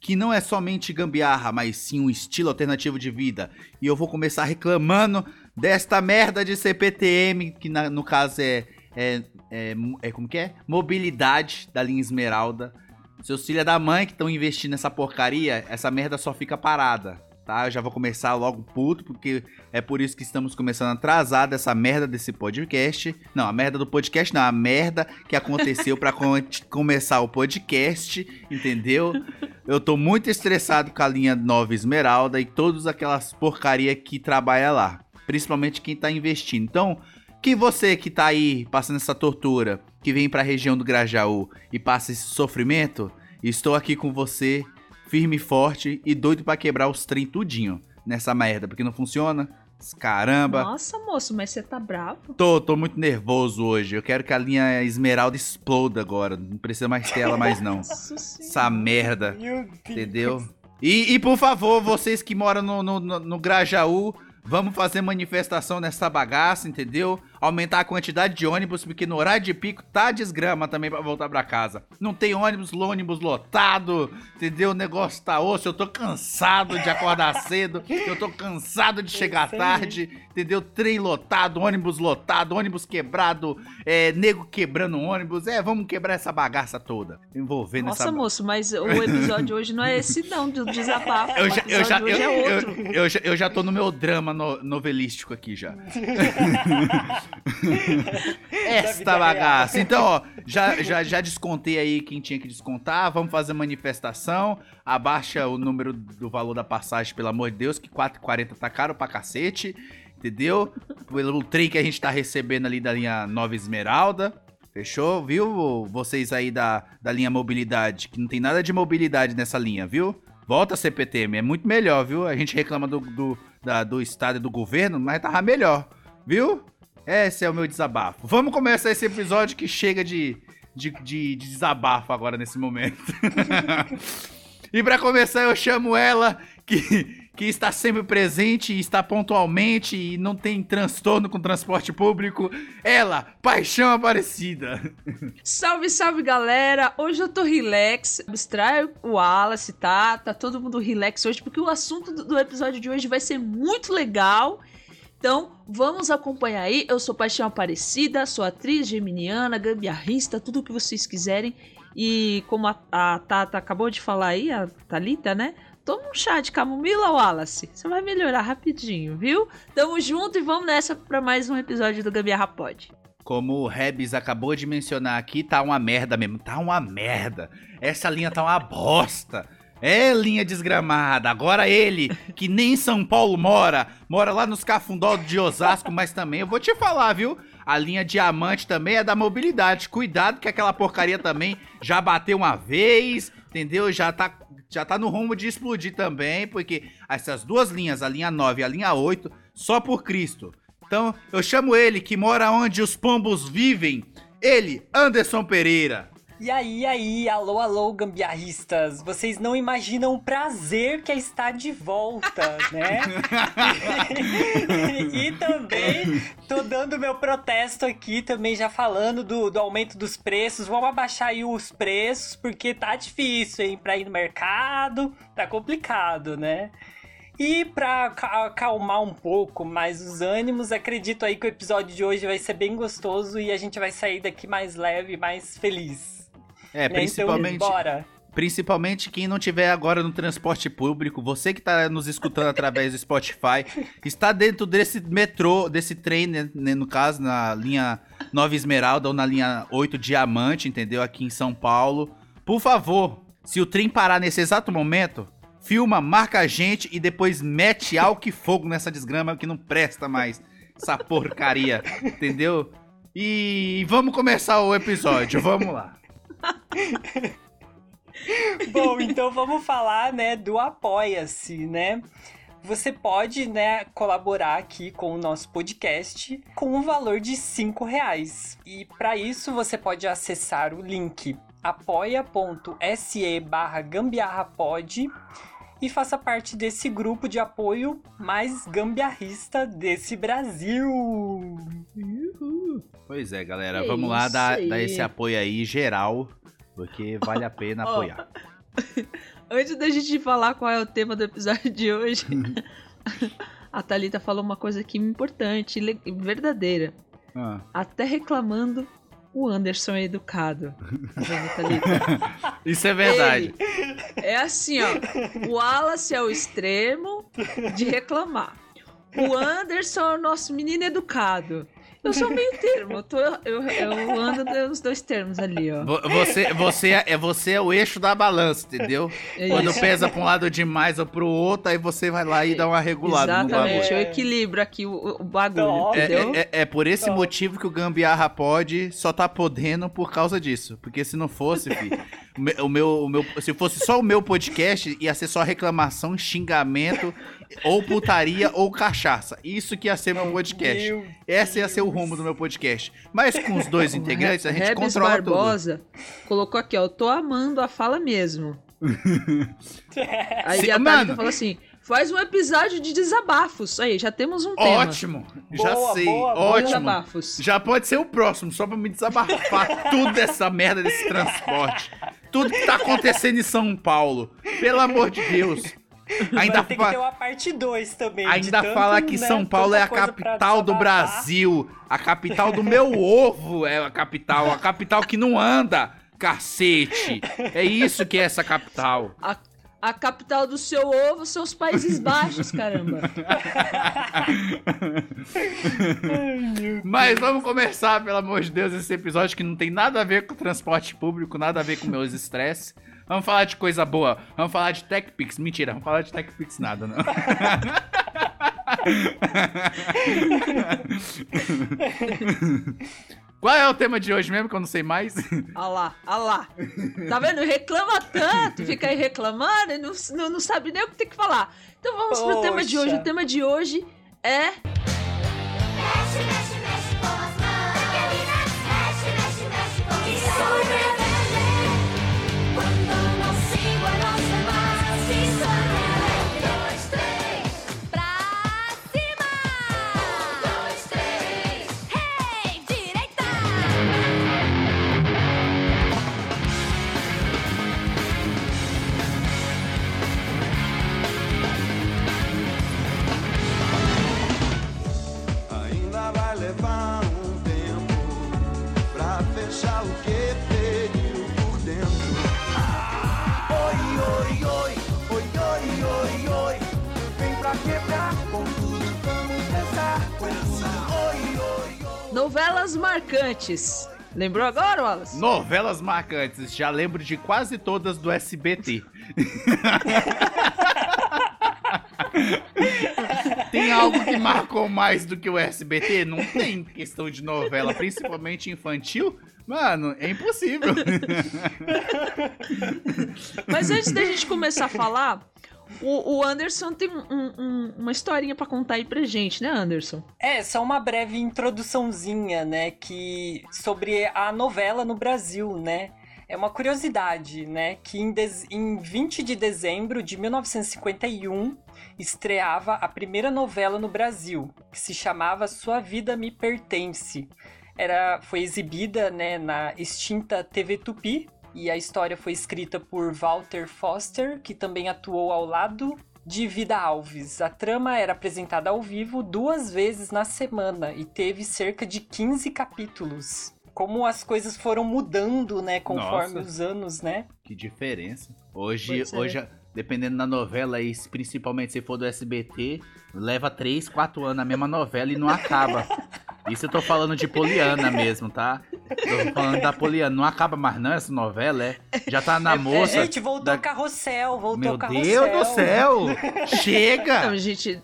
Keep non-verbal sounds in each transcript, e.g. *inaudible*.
que não é somente gambiarra, mas sim um estilo alternativo de vida. E eu vou começar reclamando desta merda de CPTM, que na- no caso é, é, é, é como que é? Mobilidade da linha Esmeralda. Seus filhos da mãe que estão investindo nessa porcaria, essa merda só fica parada. Tá, eu já vou começar logo puto, porque é por isso que estamos começando atrasado essa merda desse podcast. Não, a merda do podcast não, a merda que aconteceu con- *laughs* começar o podcast, entendeu? Eu tô muito estressado com a linha Nova Esmeralda e todas aquelas porcaria que trabalha lá, principalmente quem tá investindo. Então, que você que tá aí passando essa tortura, que vem pra região do Grajaú e passa esse sofrimento, estou aqui com você, firme e forte e doido pra quebrar os trem tudinho nessa merda, porque não funciona. Caramba. Nossa, moço, mas você tá bravo? Tô, tô muito nervoso hoje. Eu quero que a linha Esmeralda exploda agora. Não precisa mais ter ela mais não. Nossa senhora. Essa merda. Entendeu? E, e, por favor, vocês que moram no, no, no, no Grajaú, vamos fazer manifestação nessa bagaça, entendeu? Aumentar a quantidade de ônibus, porque no horário de pico tá desgrama também pra voltar pra casa. Não tem ônibus, ônibus lotado, entendeu? O negócio tá osso, eu tô cansado de acordar *laughs* cedo, eu tô cansado de chegar tarde, entendeu? Trem lotado, ônibus lotado, ônibus quebrado, é, nego quebrando ônibus. É, vamos quebrar essa bagaça toda, envolvendo Nossa, essa moço, mas o *laughs* episódio hoje não é esse não, do desabafo. eu o já, eu, já, episódio hoje eu, é eu- outro. eu já, eu já tô no meu drama no- novelístico aqui já. *laughs* *laughs* Esta bagaça. Então, ó, já, já, já descontei aí quem tinha que descontar. Vamos fazer manifestação. Abaixa o número do valor da passagem, pelo amor de Deus, que 4,40 tá caro pra cacete. Entendeu? Pelo trem que a gente tá recebendo ali da linha Nova Esmeralda. Fechou? Viu? Vocês aí da, da linha mobilidade, que não tem nada de mobilidade nessa linha, viu? Volta CPTM, é muito melhor, viu? A gente reclama do, do, da- do estado e do governo, mas tava melhor, viu? Esse é o meu desabafo. Vamos começar esse episódio que chega de, de, de- de desabafo agora nesse momento. *laughs* e pra começar, eu chamo ela, que, que está sempre presente está pontualmente e não tem transtorno com transporte público. Ela, Paixão Aparecida. Salve, salve, galera! Hoje eu tô relax. Abstrai o Wallace, tá? Tá todo mundo relax hoje, porque o assunto do episódio de hoje vai ser muito legal. Então, vamos acompanhar aí. Eu sou Paixão Aparecida, sou atriz geminiana, gambiarrista, tudo o que vocês quiserem. E como a, a Tata acabou de falar aí, a Thalita, né? Toma um chá de camomila, Wallace. Você vai melhorar rapidinho, viu? Tamo junto e vamos nessa pra mais um episódio do Gambiarra Pod. Como o Rebs acabou de mencionar aqui, tá uma merda mesmo. Tá uma merda. Essa linha tá uma bosta. É linha desgramada. Agora ele, que nem em São Paulo mora, mora lá nos Cafundó de Osasco, mas também eu vou te falar, viu? A linha diamante também é da mobilidade. Cuidado que aquela porcaria também já bateu uma vez, entendeu? Já tá, já tá no rumo de explodir também, porque essas duas linhas, a linha 9 e a linha 8, só por Cristo. Então, eu chamo ele que mora onde os pombos vivem. Ele, Anderson Pereira. E aí, aí, alô, alô, gambiarristas. Vocês não imaginam o prazer que é estar de volta, né? *laughs* e também tô dando meu protesto aqui, também já falando do, do aumento dos preços. Vamos abaixar aí os preços, porque tá difícil, hein? Pra ir no mercado, tá complicado, né? E pra ca- acalmar um pouco mais os ânimos, acredito aí que o episódio de hoje vai ser bem gostoso e a gente vai sair daqui mais leve, mais feliz. É, Né? principalmente, Então, bora. principalmente quem não tiver agora no transporte público, você que tá nos escutando através do Spotify, *laughs* está dentro desse metrô, desse trem, né, né, no caso, na linha 9 Esmeralda ou na linha 8 Diamante, entendeu? Aqui em São Paulo. Por favor, se o trem parar nesse exato momento, filma, marca a gente e depois mete álcool e fogo nessa desgrama que não presta mais. Essa porcaria, entendeu? E vamos começar o episódio, vamos lá. *laughs* Bom, então vamos falar, né, do Apoia-se, né? Você pode, né, colaborar aqui com o nosso podcast com um valor de cinco reais. E para isso você pode acessar o link apoia.se barra gambiarrapod e faça parte desse grupo de apoio mais gambiarrista desse Brasil. Pois é, galera, É vamos lá dar, dar esse apoio aí geral, porque vale a pena *laughs* apoiar. *laughs* Antes da gente falar qual é o tema do episódio de hoje, *laughs* a Thalita falou uma coisa aqui importante verdadeira. Ah, Até reclamando, o Anderson é educado. Isso é verdade. Ele é assim, ó. O Wallace é o extremo de reclamar. O Anderson é o nosso menino educado. Eu sou meio termo, eu, tô, eu, eu ando nos dois termos ali, ó. Vo- Você, você, é, você é o eixo da balança, entendeu? É Quando pesa pra um lado demais ou pro outro, aí você vai lá e dá uma regulada no bagulho. Exatamente, eu É. equilibro aqui o, o bagulho, Top. É, entendeu? é- é- é por esse Top. motivo que o Gambiarra pode só tá podendo por causa disso. Porque se não fosse, o meu, o meu, se fosse só o meu podcast, ia ser só reclamação, xingamento, ou putaria ou cachaça. Isso que ia ser meu podcast. Meu Esse ia ser o rumo do meu podcast. Mas com os dois *laughs* integrantes, a gente Rebes controla tudo. Barbosa colocou aqui, ó, eu tô amando a fala mesmo. Aí Sim, a mano. Falou assim, faz um episódio de desabafos. Aí, já temos um tema. Ótimo! Já Boa, sei, boa, ótimo. Desabafos. Já pode ser o próximo, só pra me desabafar *laughs* tudo dessa merda desse transporte. Tudo que tá acontecendo em São Paulo. Pelo amor de Deus. *laughs* Ainda, Vai ter que fa- ter uma parte 2 também. ainda tanto, fala que né, São Paulo é a capital do. Brasil. A capital do meu *laughs* ovo é a capital. A capital que não anda, cacete. É isso que é essa capital. A, a capital do seu ovo são os Países Baixos, caramba. *laughs* Mas vamos começar, pelo amor de Deus, esse episódio que não tem nada a ver com transporte público, nada a ver com meus estresses. Vamos falar de coisa boa. Vamos falar de TechPix. Mentira, vamos falar de TechPix nada, não. *laughs* Qual é o tema de hoje mesmo que eu não sei mais? Olha lá, olha lá. Tá vendo? Reclama tanto, fica aí reclamando e não, não, não sabe nem o que tem que falar. Então vamos pro tema de hoje. Poxa. O tema de hoje é Mexe, mexe, mexe com as mãos. Meninas, mexe, mexe, mexe com os E novelas marcantes. Lembrou agora, Wallace? Novelas marcantes. Já lembro de quase todas do SBT. *laughs* tem algo que marcou mais do que o SBT? Não tem questão de novela, principalmente infantil. Mano, é impossível. *laughs* Mas antes da gente começar a falar, o, o Anderson tem um- um- uma historinha pra contar aí pra gente, né, Anderson? É, só uma breve introduçãozinha, né, que sobre a novela no Brasil, né? É uma curiosidade, né, que em, em 20 de dezembro de 1951 estreava a primeira novela no Brasil, que se chamava Sua Vida Me Pertence. Era, foi exibida, né, na extinta TV Tupi, e a história foi escrita por Walter Foster, que também atuou ao lado de Vida Alves. A trama era apresentada ao vivo duas vezes na semana e teve cerca de 15 capítulos. Como as coisas foram mudando, né, conforme Nossa. os anos, né? Que diferença. Hoje, é. hoje, dependendo da novela, aí, principalmente se for do SBT, leva 3, 4 anos a mesma novela e não acaba. *laughs* Isso eu tô falando de Poliana mesmo, tá? Tô falando da Poliana. Não acaba mais não essa novela, é? Já tá na moça. É, gente, voltou da- carrossel, voltou Meu carrossel. Deus do céu! Chega! Não, gente.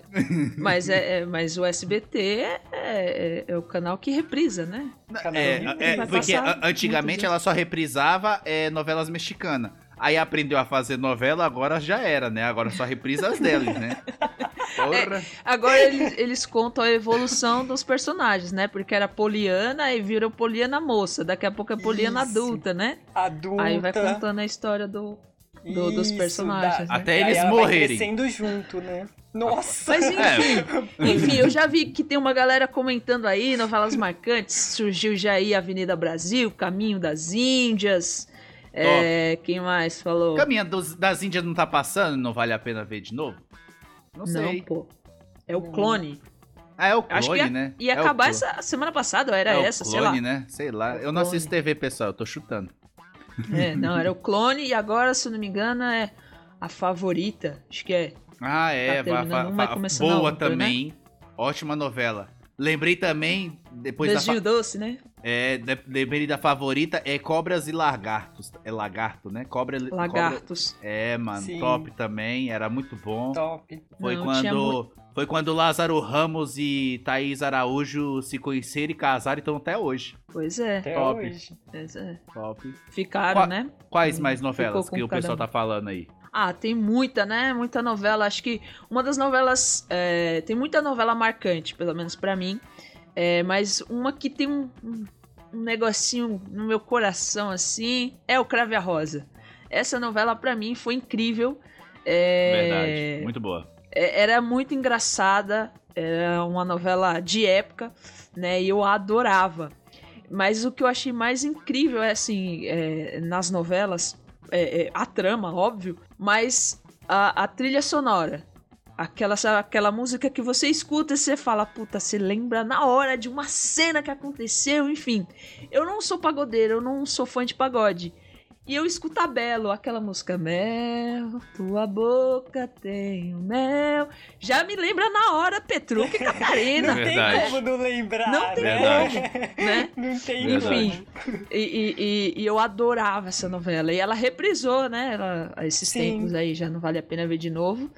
Mas, é, é- mas o SBT é, é- é o canal que reprisa, né? É, é, porque antigamente ela só reprisava é, novelas mexicanas. Aí aprendeu a fazer novela, agora já era, né? Agora só reprisa as deles, né? *laughs* Porra. Agora eles, eles contam a evolução dos personagens, né? Porque era Poliana e virou Poliana moça. Daqui a pouco é Poliana Isso. adulta, né? Adulta. Aí vai contando a história do. do- dos personagens, dá- né? Até eles morrerem. crescendo junto, né? Nossa! Mas É. enfim, enfim, eu já vi que tem uma galera comentando aí, novelas marcantes. Surgiu já aí Avenida Brasil, Caminho das Índias. É, quem mais falou? Caminha dos- das Índias não tá passando? Não vale a pena ver de novo? Não Não, sei. pô. É o clone. Ah, é o clone, Acho que ia, né? ia É acabar clone. essa semana passada, era é essa, o sei lá. clone, né? Sei lá. É Eu não clone. assisto TV, pessoal. Eu tô chutando. É, não, era o clone e agora, se eu não me engano, é a favorita. Acho que é. Ah, é. Tá va- boa outra, também. hein? Ótima novela. Lembrei também, depois da, Beijinho fa- doce, né? É, de- lembrei da favorita, é Cobras e Lagartos. É lagarto, né? Cobra, cobra- Lagartos. É, mano, Sim. top também, era muito bom. Top. Foi Não, quando foi quando Lázaro Ramos e Thaís Araújo se conheceram e casaram e estão até hoje. Pois é, Até Top. hoje. pois é. Top. Ficaram, Qua- né? Quais Hum, mais novelas que o pessoal um. tá falando aí? Ah, tem muita, né? Muita novela. Acho que uma das novelas. é, tem muita novela marcante, pelo menos pra mim. É, mas uma que tem um, um- um negocinho no meu coração, assim, é o Crave a Rosa. Essa novela, pra mim, foi incrível. É, Verdade, muito boa. é- era muito engraçada, era uma novela de época, né? E eu a adorava. Mas o que eu achei mais incrível é assim, é, nas novelas, é, é, a trama, óbvio, mas a, a trilha sonora. Aquela, sabe, aquela música que você escuta e você fala, puta, você lembra na hora de uma cena que aconteceu, enfim. Eu não sou pagodeiro, eu não sou fã de pagode. E eu escuto a Belo, aquela música Mel, tua boca tem o mel. Já me lembra na hora Petruca e *laughs* Não Catarina, tem Verdade. como não lembrar, Não tem né? Verdade. né? Não tem. Enfim, e, e- e- e eu adorava essa novela. E ela reprisou, né? Ela, esses Sim. tempos aí já não vale a pena ver de novo.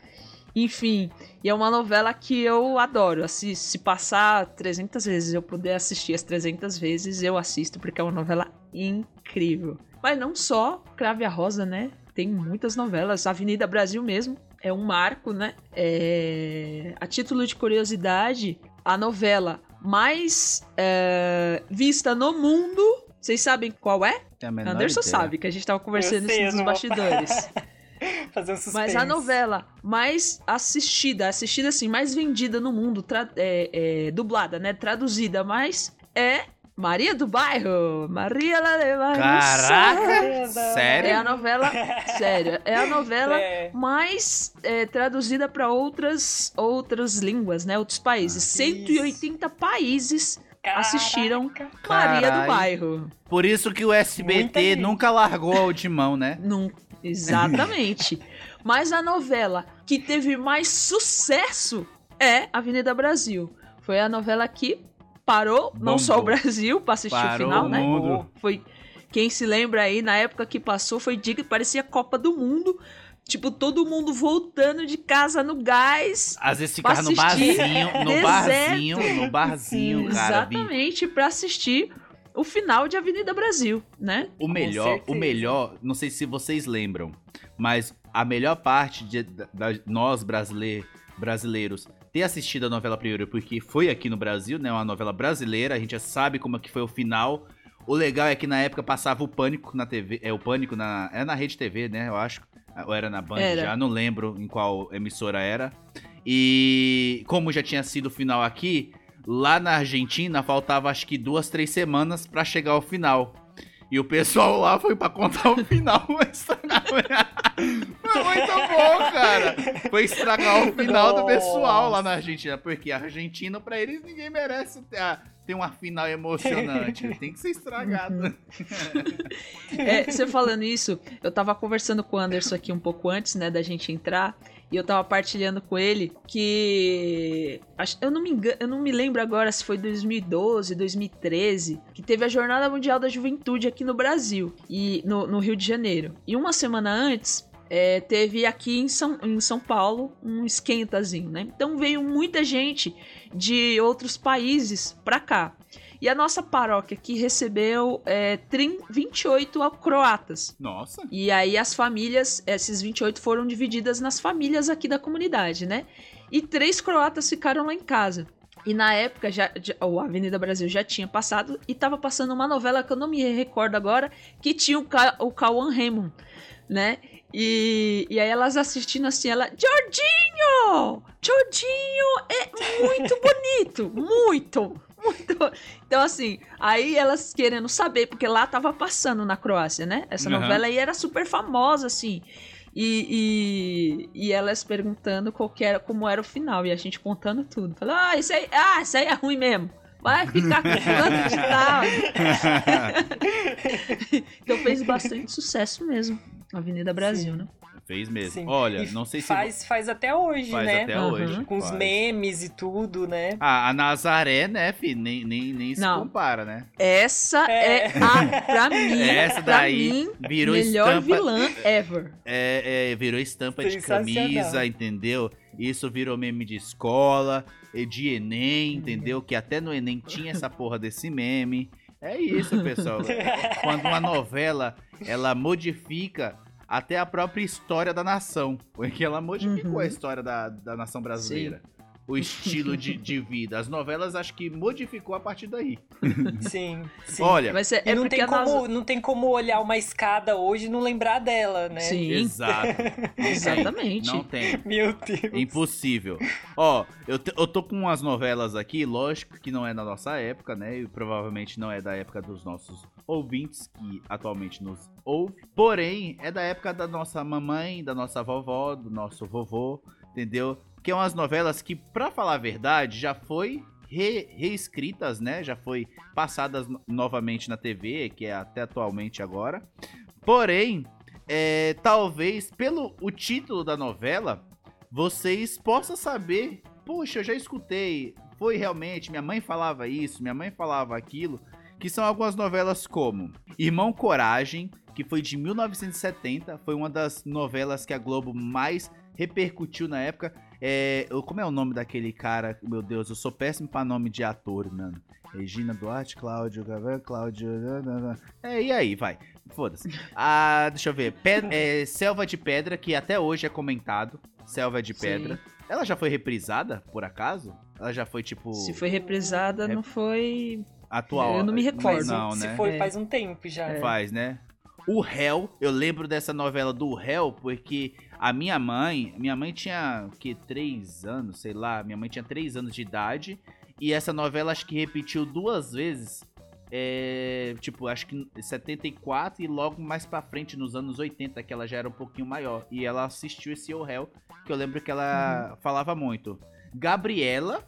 Enfim, e é uma novela que eu adoro. Se passar 300 vezes eu puder assistir as 300 vezes, eu assisto, porque é uma novela incrível. Mas não só Crave a Rosa, né? Tem muitas novelas. Avenida Brasil mesmo é um marco, né? É, A título de curiosidade, a novela mais é, vista no mundo. Vocês sabem qual é? Tem a menor Anderson ideia. sabe, que a gente tava conversando sei, isso nos bastidores. *laughs* *laughs* *laughs* Fazer um suspense. Mas a novela mais assistida, assistida assim, mais vendida no mundo, é, é, dublada, né? Traduzida, mais é Maria do Bairro. Maria de Bairro. Caraca! É Sério? a novela, sério, é a novela *laughs* É. mais é, traduzida para outras outras línguas, né? Outros países. 180 países assistiram Caraca. Maria do Caralho. Bairro. Por isso que o Muita SBT gente. nunca largou de mão, né? Não, exatamente. Mas a novela que teve mais sucesso é Avenida Brasil. Foi a novela que parou não Bombou. só o Brasil para assistir Parou o final, o né? mundo. Foi quem se lembra aí na época que passou foi diga que parecia Copa do Mundo. Tipo, todo mundo voltando de casa no gás. Às vezes ficava no barzinho, no *laughs* barzinho, no barzinho, cara. exatamente para assistir o final de Avenida Brasil, né? O melhor, o melhor, não sei se vocês lembram, mas a melhor parte de da- da- nós brasileir, brasileiros ter assistido a novela primeiro, porque foi aqui no Brasil, né? Uma novela brasileira, a gente já sabe como é que foi o final. O legal é que na época passava o Pânico na TV, é o Pânico na, é na Rede TV, né? Eu acho, ou era na Band Era. já, não lembro em qual emissora era. E como já tinha sido o final aqui, lá na Argentina faltava acho que duas, três semanas pra chegar ao final. E o pessoal lá foi pra contar o final. *laughs* Foi muito bom, cara. Foi estragar o final do pessoal lá na Argentina. Porque argentino, pra eles, ninguém merece ter, a- ter uma final emocionante. *laughs* Tem que ser estragado. É, você falando isso, eu tava conversando com o Anderson aqui um pouco antes, né, da gente entrar, e eu tava partilhando com ele que eu não me engano, eu não me lembro agora se foi 2012, 2013, que teve a Jornada Mundial da Juventude aqui no Brasil e no, no Rio de Janeiro. E uma semana antes é, teve aqui em São, em São Paulo um esquentazinho, né? Então veio muita gente de outros países pra cá. E a nossa paróquia aqui recebeu é, trin- 28 croatas. Nossa. E aí as famílias, esses 28 foram divididas nas famílias aqui da comunidade, né? E três croatas ficaram lá em casa. E na época, já, já- o Avenida Brasil já tinha passado e tava passando uma novela que eu não me recordo agora, que tinha o, Ca, o Cauã Raymond, né? E, e aí elas assistindo assim, ela, Jorginho! Jorginho é muito bonito, muito, muito. Então assim, aí elas querendo saber, porque lá tava passando na Croácia, né? Essa Aham. novela aí era super famosa, assim. E, e, e elas perguntando qual que era, como era o final, e a gente contando tudo. Falando, ah, isso aí, ah, isso aí é ruim mesmo. Vai ficar com *laughs* fulano de tal. *laughs* então fez bastante sucesso mesmo. Avenida Brasil, né? Fez mesmo. Sim. Olha, E não sei se. faz, faz até hoje, faz né? até Aham. hoje. Com os faz. memes e tudo, né? Ah, a Nazaré, né, fi? Nem, nem, nem se Não. compara, né? Essa é, É. a, pra *laughs* mim, Essa pra daí mim, virou melhor estampa. vilã ever. É, é, virou estampa de camisa, entendeu? Isso virou meme de escola, e de Uhum. Enem, entendeu? Que até no Enem tinha essa porra desse meme. É isso, pessoal. *laughs* Quando uma novela, ela modifica até a própria história da nação. *laughs* Porque ela modificou Uhum. a história da, da nação brasileira. O estilo de, de vida. As novelas acho que modificou a partir daí. *laughs* Sim, sim. Olha, Mas é, é não, tem como, não tem como olhar uma escada hoje e não lembrar dela, né? Sim, exato. *laughs* Exatamente. Não tem. Meu Deus. Impossível. Ó, eu, te- eu tô com umas novelas aqui, lógico que não é da nossa época, né? E provavelmente não é da época dos nossos ouvintes, que atualmente nos ouve. Porém, é da época da nossa mamãe, da nossa vovó, do nosso vovô, entendeu? Que é umas novelas que, pra falar a verdade, já foi re- reescritas, né? Já foi passadas no- novamente na TV, que é até atualmente agora. Porém, é, talvez pelo o título da novela, vocês possam saber, poxa, eu já escutei, foi realmente, minha mãe falava isso, minha mãe falava aquilo, que são algumas novelas como Irmão Coragem, que foi de 1970, foi uma das novelas que a Globo mais repercutiu na época. É, como é o nome daquele cara? Meu Deus, eu sou péssimo pra nome de ator, mano. Regina Duarte, Cláudio Cláudio. É, e aí, vai. Foda-se. Ah, deixa eu ver. *laughs* É, Selva de Pedra, que até hoje é comentado. Selva de Sim. Pedra. Ela já foi reprisada, por acaso? Ela já foi, tipo, Se foi reprisada, É- não foi. Atual? Eu não me recordo. Não, Se né? foi, É. faz um tempo já. Faz, né? O Réu, eu lembro dessa novela do Réu, porque a minha mãe, minha mãe tinha, que, três anos, sei lá, minha mãe tinha três anos de idade, e essa novela acho que repetiu duas vezes, é, tipo, acho que em 74 e logo mais pra frente, nos anos 80, que ela já era um pouquinho maior, e ela assistiu esse O Réu, que eu lembro que ela falava muito. Gabriela,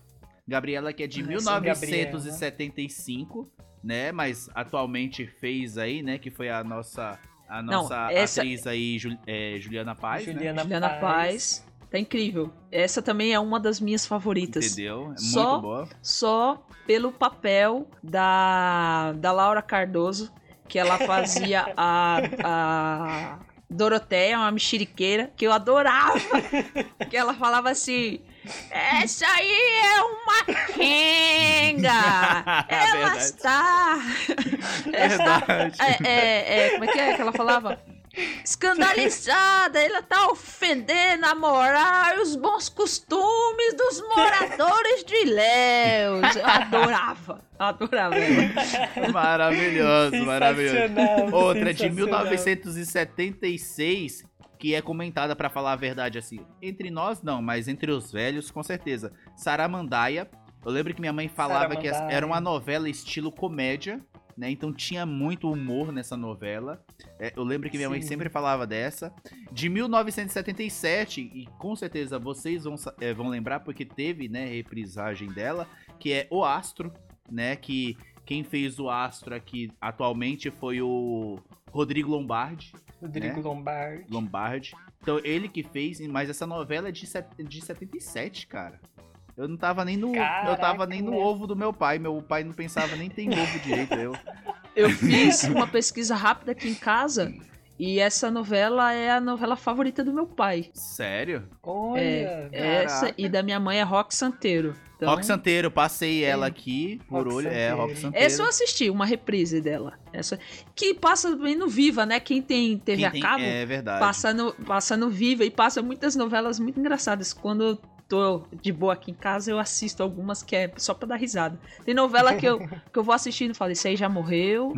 Gabriela que é de Ah, sim, 1975, né? Mas atualmente fez aí, né? Que foi a nossa, a Não, nossa essa- atriz aí, Jul- é, Juliana Paz, né? Juliana, Juliana Paz. Paz. Tá incrível. Essa também é uma das minhas favoritas. Entendeu? É Só- muito boa. Só pelo papel da, da Laura Cardoso, que ela fazia *laughs* a, a Doroteia, uma mexeriqueira, que eu adorava. *laughs* que ela falava assim: Essa aí é uma quenga! *laughs* Ela Verdade. *laughs* está. Verdade. É, é, é, como é que é que ela falava? Escandalizada, ela tá ofendendo a moral e os bons costumes dos moradores de Ilhéus. Eu adorava, adorava ela. *laughs* Maravilhoso, maravilhoso. Outra de sensacional. 1976, que é comentada, pra falar a verdade, assim. Entre nós, não, mas entre os velhos, com certeza. Saramandaia. Eu lembro que minha mãe falava que era uma novela estilo comédia, né? Então tinha muito humor nessa novela. É, eu lembro que minha mãe Sim. sempre falava dessa. De 1977, e com certeza vocês vão, é, vão lembrar, porque teve, né, reprisagem dela, que é O Astro, né? Que quem fez o Astro aqui atualmente foi o Rodrigo Lombardi. Rodrigo né? Lombardi. Lombardi. Então ele que fez, mas essa novela é de, set- de 77, cara. Eu não tava nem no. eu tava Caraca, nem no né? ovo do meu pai. Meu pai não pensava nem tem ovo direito. Eu. Eu fiz uma pesquisa rápida aqui em casa E essa novela é a novela favorita do meu pai. Sério? Olha. É, essa caraca. e da minha mãe é Rock Santeiro. Então, Rock Santeiro, passei ela aqui por Rock olho. É, Santeiro. Rock Santeiro. Essa eu assisti, uma reprise dela. Essa que passa também no Viva, né? Quem tem TV Quem a tem- cabo É verdade. passa no, passa no Viva e passa muitas novelas muito engraçadas. Quando eu tô de boa aqui em casa, eu assisto algumas que é só pra dar risada. Tem novela que eu, *laughs* que eu vou assistindo e falo, esse aí já morreu,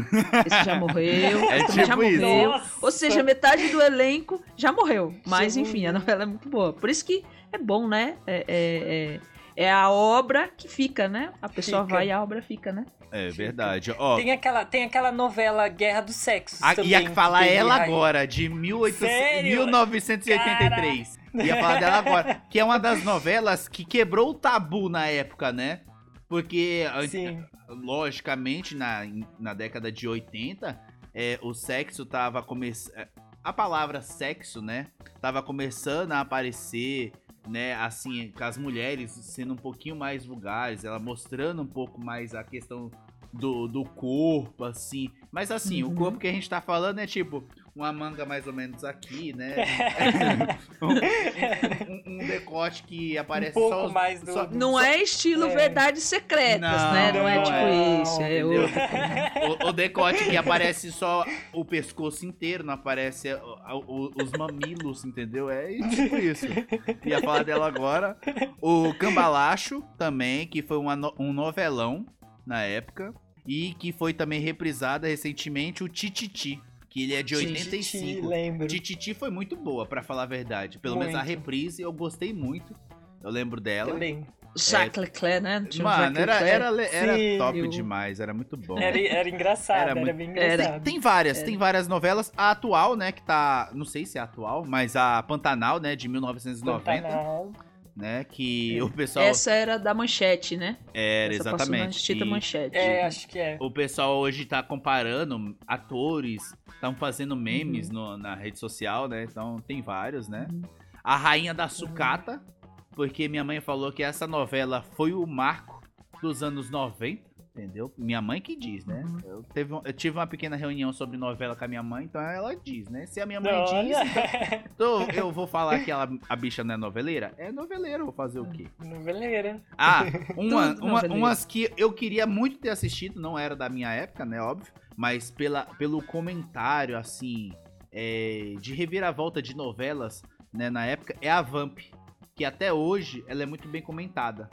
esse já morreu, *laughs* É esse também já tipo isso. morreu. Nossa. Ou seja, metade do elenco já morreu. Mas enfim, a novela é muito boa. Por isso que é bom, né? É, é, é, é a obra que fica, né? A pessoa Fica. vai e a obra fica, né? É verdade. Ó, Tem aquela, tem aquela novela Guerra dos Sexos. a, também, ia falar ela aí. agora, de 1800, Sério? 1983. Ia falar dela agora. *laughs* Que é uma das novelas que quebrou o tabu na época, né? Porque, Sim. logicamente, na, na década de 80, é, o sexo tava começando. A palavra sexo, né? Tava começando a aparecer, né? Assim, com as mulheres sendo um pouquinho mais vulgares, ela mostrando um pouco mais a questão do, do corpo, assim. Mas assim, o Uhum. corpo que a gente tá falando é tipo uma manga mais ou menos aqui, né? *laughs* um, um decote que aparece pouco só. os- mais do- só- Não é estilo É. Verdades Secretas, Não, né? Não, é não tipo é. isso. É *laughs* o, o decote que aparece só o pescoço inteiro, não aparece o- o- os mamilos, entendeu? É tipo isso. Ia falar dela agora. O Cambalacho também, que foi uma um novelão na época. E que foi também reprisada recentemente o Tititi, que ele é de 85. lembro. Tititi foi muito boa, pra falar a verdade. Pelo menos a Muito. reprise eu gostei muito. Eu lembro dela. Também. Jacques Leclerc, né? Tinha Mano, Jacques era, era, era Sim, top eu- demais, era muito bom. Era, era engraçado, Era era, muito- bem era. engraçado. Tem várias, É. tem várias novelas. A atual, né, que tá. Não sei se é atual, mas a Pantanal, né, de 1990, Pantanal. Né? Que o pessoal. Essa era da Manchete, né? Era, Essa passou na exatamente. Que Manchete. É, acho que é. o pessoal hoje tá comparando atores, estão fazendo memes Uhum. no- na rede social, né? Então tem vários, né? A Rainha da Sucata, porque minha mãe falou que essa novela foi o marco dos anos 90. Entendeu? Minha mãe que diz, né? Uhum. Eu, teve eu tive uma pequena reunião sobre novela com a minha mãe, então ela diz, né? Se a minha mãe Não, diz, *laughs* então eu vou falar que ela, a bicha não é noveleira? É noveleira, vou fazer o quê? Noveleira. Ah, *laughs* uma, uma- umas que eu queria muito ter assistido, não era da minha época, né, óbvio, mas pela, pelo comentário, assim, é, de reviravolta de novelas, né, na época, é a Vamp, que até hoje ela é muito bem comentada,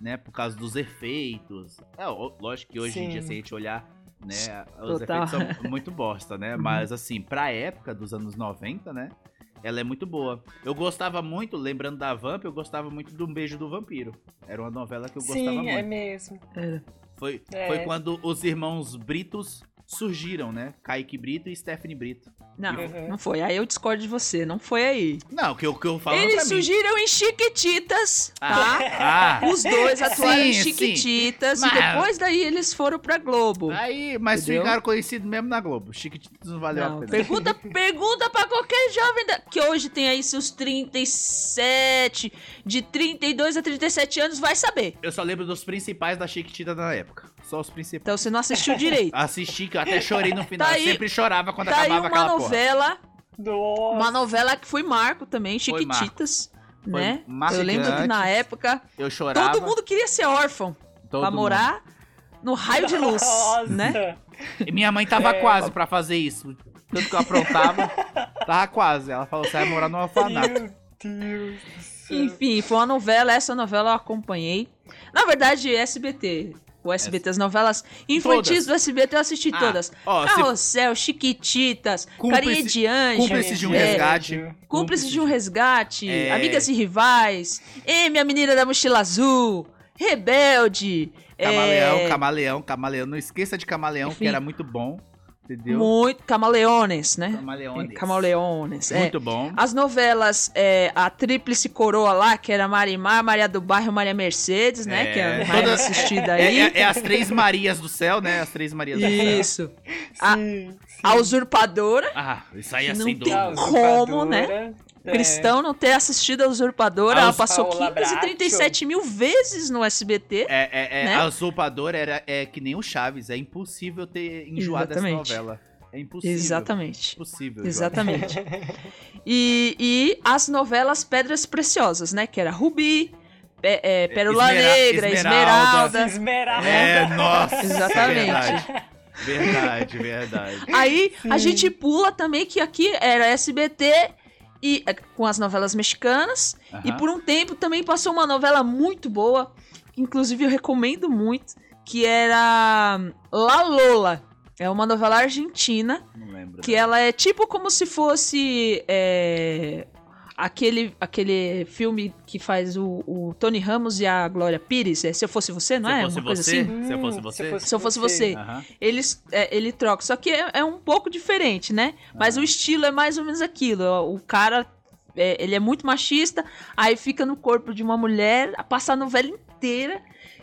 né, por causa dos efeitos. É, ó, lógico que hoje em Sim. dia, se a gente olhar, né, os Total. efeitos são *laughs* muito bosta, né, Uhum. mas assim, pra época dos anos 90, né, ela é muito boa. Eu gostava muito, lembrando da Vamp, eu gostava muito do Um Beijo do Vampiro. Era uma novela que eu gostava Sim, muito. é mesmo. Foi, É. foi quando os irmãos Britos surgiram, né? Kaique Brito e Stephanie Brito. Não, Uhum. não foi. Aí eu discordo de você. Não foi aí. Não, o que eu, que eu falo Eles pra mim. surgiram em Chiquititas, tá? Ah, Os dois atuaram em Sim, sim. Chiquititas Mas- e depois daí eles foram pra Globo. aí, mas Entendeu? ficaram conhecidos mesmo na Globo. Chiquititos não valeu Não, a pena. pergunta, *laughs* pergunta pra qualquer jovem da- que hoje tem aí seus 37, de 32 a 37 anos, vai saber. Eu só lembro dos principais da Chiquitita na época. Só os principais. Então você não assistiu direito. *laughs* Assisti, que eu até chorei no final. Tá Eu aí- sempre chorava quando Tá aí acabava uma aquela porra. novela, Nossa. uma novela que foi marco também, Foi. Chiquititas, Foi né? marcante. Eu lembro que na época Eu chorava. todo mundo queria ser órfão todo pra mundo. morar no raio de luz, Nossa. né? E minha mãe tava É. quase pra fazer isso. Tanto que eu aprontava, *laughs* tava quase. Ela falou, você vai morar no orfanato. Meu Deus do céu. Enfim, foi uma novela, essa novela eu acompanhei. Na verdade, SBT. O SBT, as novelas infantis Todas. do SBT eu assisti Ah, todas. ó, se- Carrossel, Chiquititas, Cúmplice- Carinha de Anjo, Cúmplices de um é, resgate. Cúmplices de um Resgate, É. Amigas e Rivais, M, a Menina da Mochila Azul, Rebelde. Camaleão, é, camaleão, camaleão. Não esqueça de camaleão, Enfim. que era muito bom. Entendeu? Muito. Camaleones, né? Camaleones. Camaleones. é. Muito bom. As novelas, é, a Tríplice Coroa lá, que era Marimar, Maria do Bairro, Maria Mercedes, né? É. Que é a mais Toda- assistida É, aí. é- é as três Marias do céu, né? As três Marias do céu. Isso. A, a Usurpadora. Ah, isso aí é Não sem tem A dúvida. como, né? É. Cristão não ter assistido a Usurpadora. A Ela passou Paola 537 mil vezes no SBT. É, é, é, Né? A usurpadora era, é que nem o Chaves. É impossível ter enjoado dessa Exatamente. novela. É impossível. Exatamente. Impossível. Exatamente. *laughs* e, e as novelas Pedras Preciosas, né? Que era Rubi, Pé- é, Pérola Esmera- Negra, Esmeralda. Esmeralda. Esmeralda. É, nossa. Exatamente. Verdade, verdade. verdade. Aí a gente pula também que aqui era SBT e é, com as novelas mexicanas. E Aham. por um tempo também passou uma novela muito boa, que inclusive eu recomendo muito, que era La Lola. É uma novela argentina, Não lembro. que ela é tipo como se fosse é, aquele, aquele filme que faz o, o Tony Ramos e a Glória Pires. É Se Eu Fosse Você, não Se é? eu fosse uma coisa você, assim? se eu fosse Hum, você. Se eu fosse você. Eles, é, ele troca. Só que é, é um pouco diferente, né? Mas o estilo é mais ou menos aquilo. O cara, é, ele é muito machista, aí fica no corpo de uma mulher, a passar a novela inteira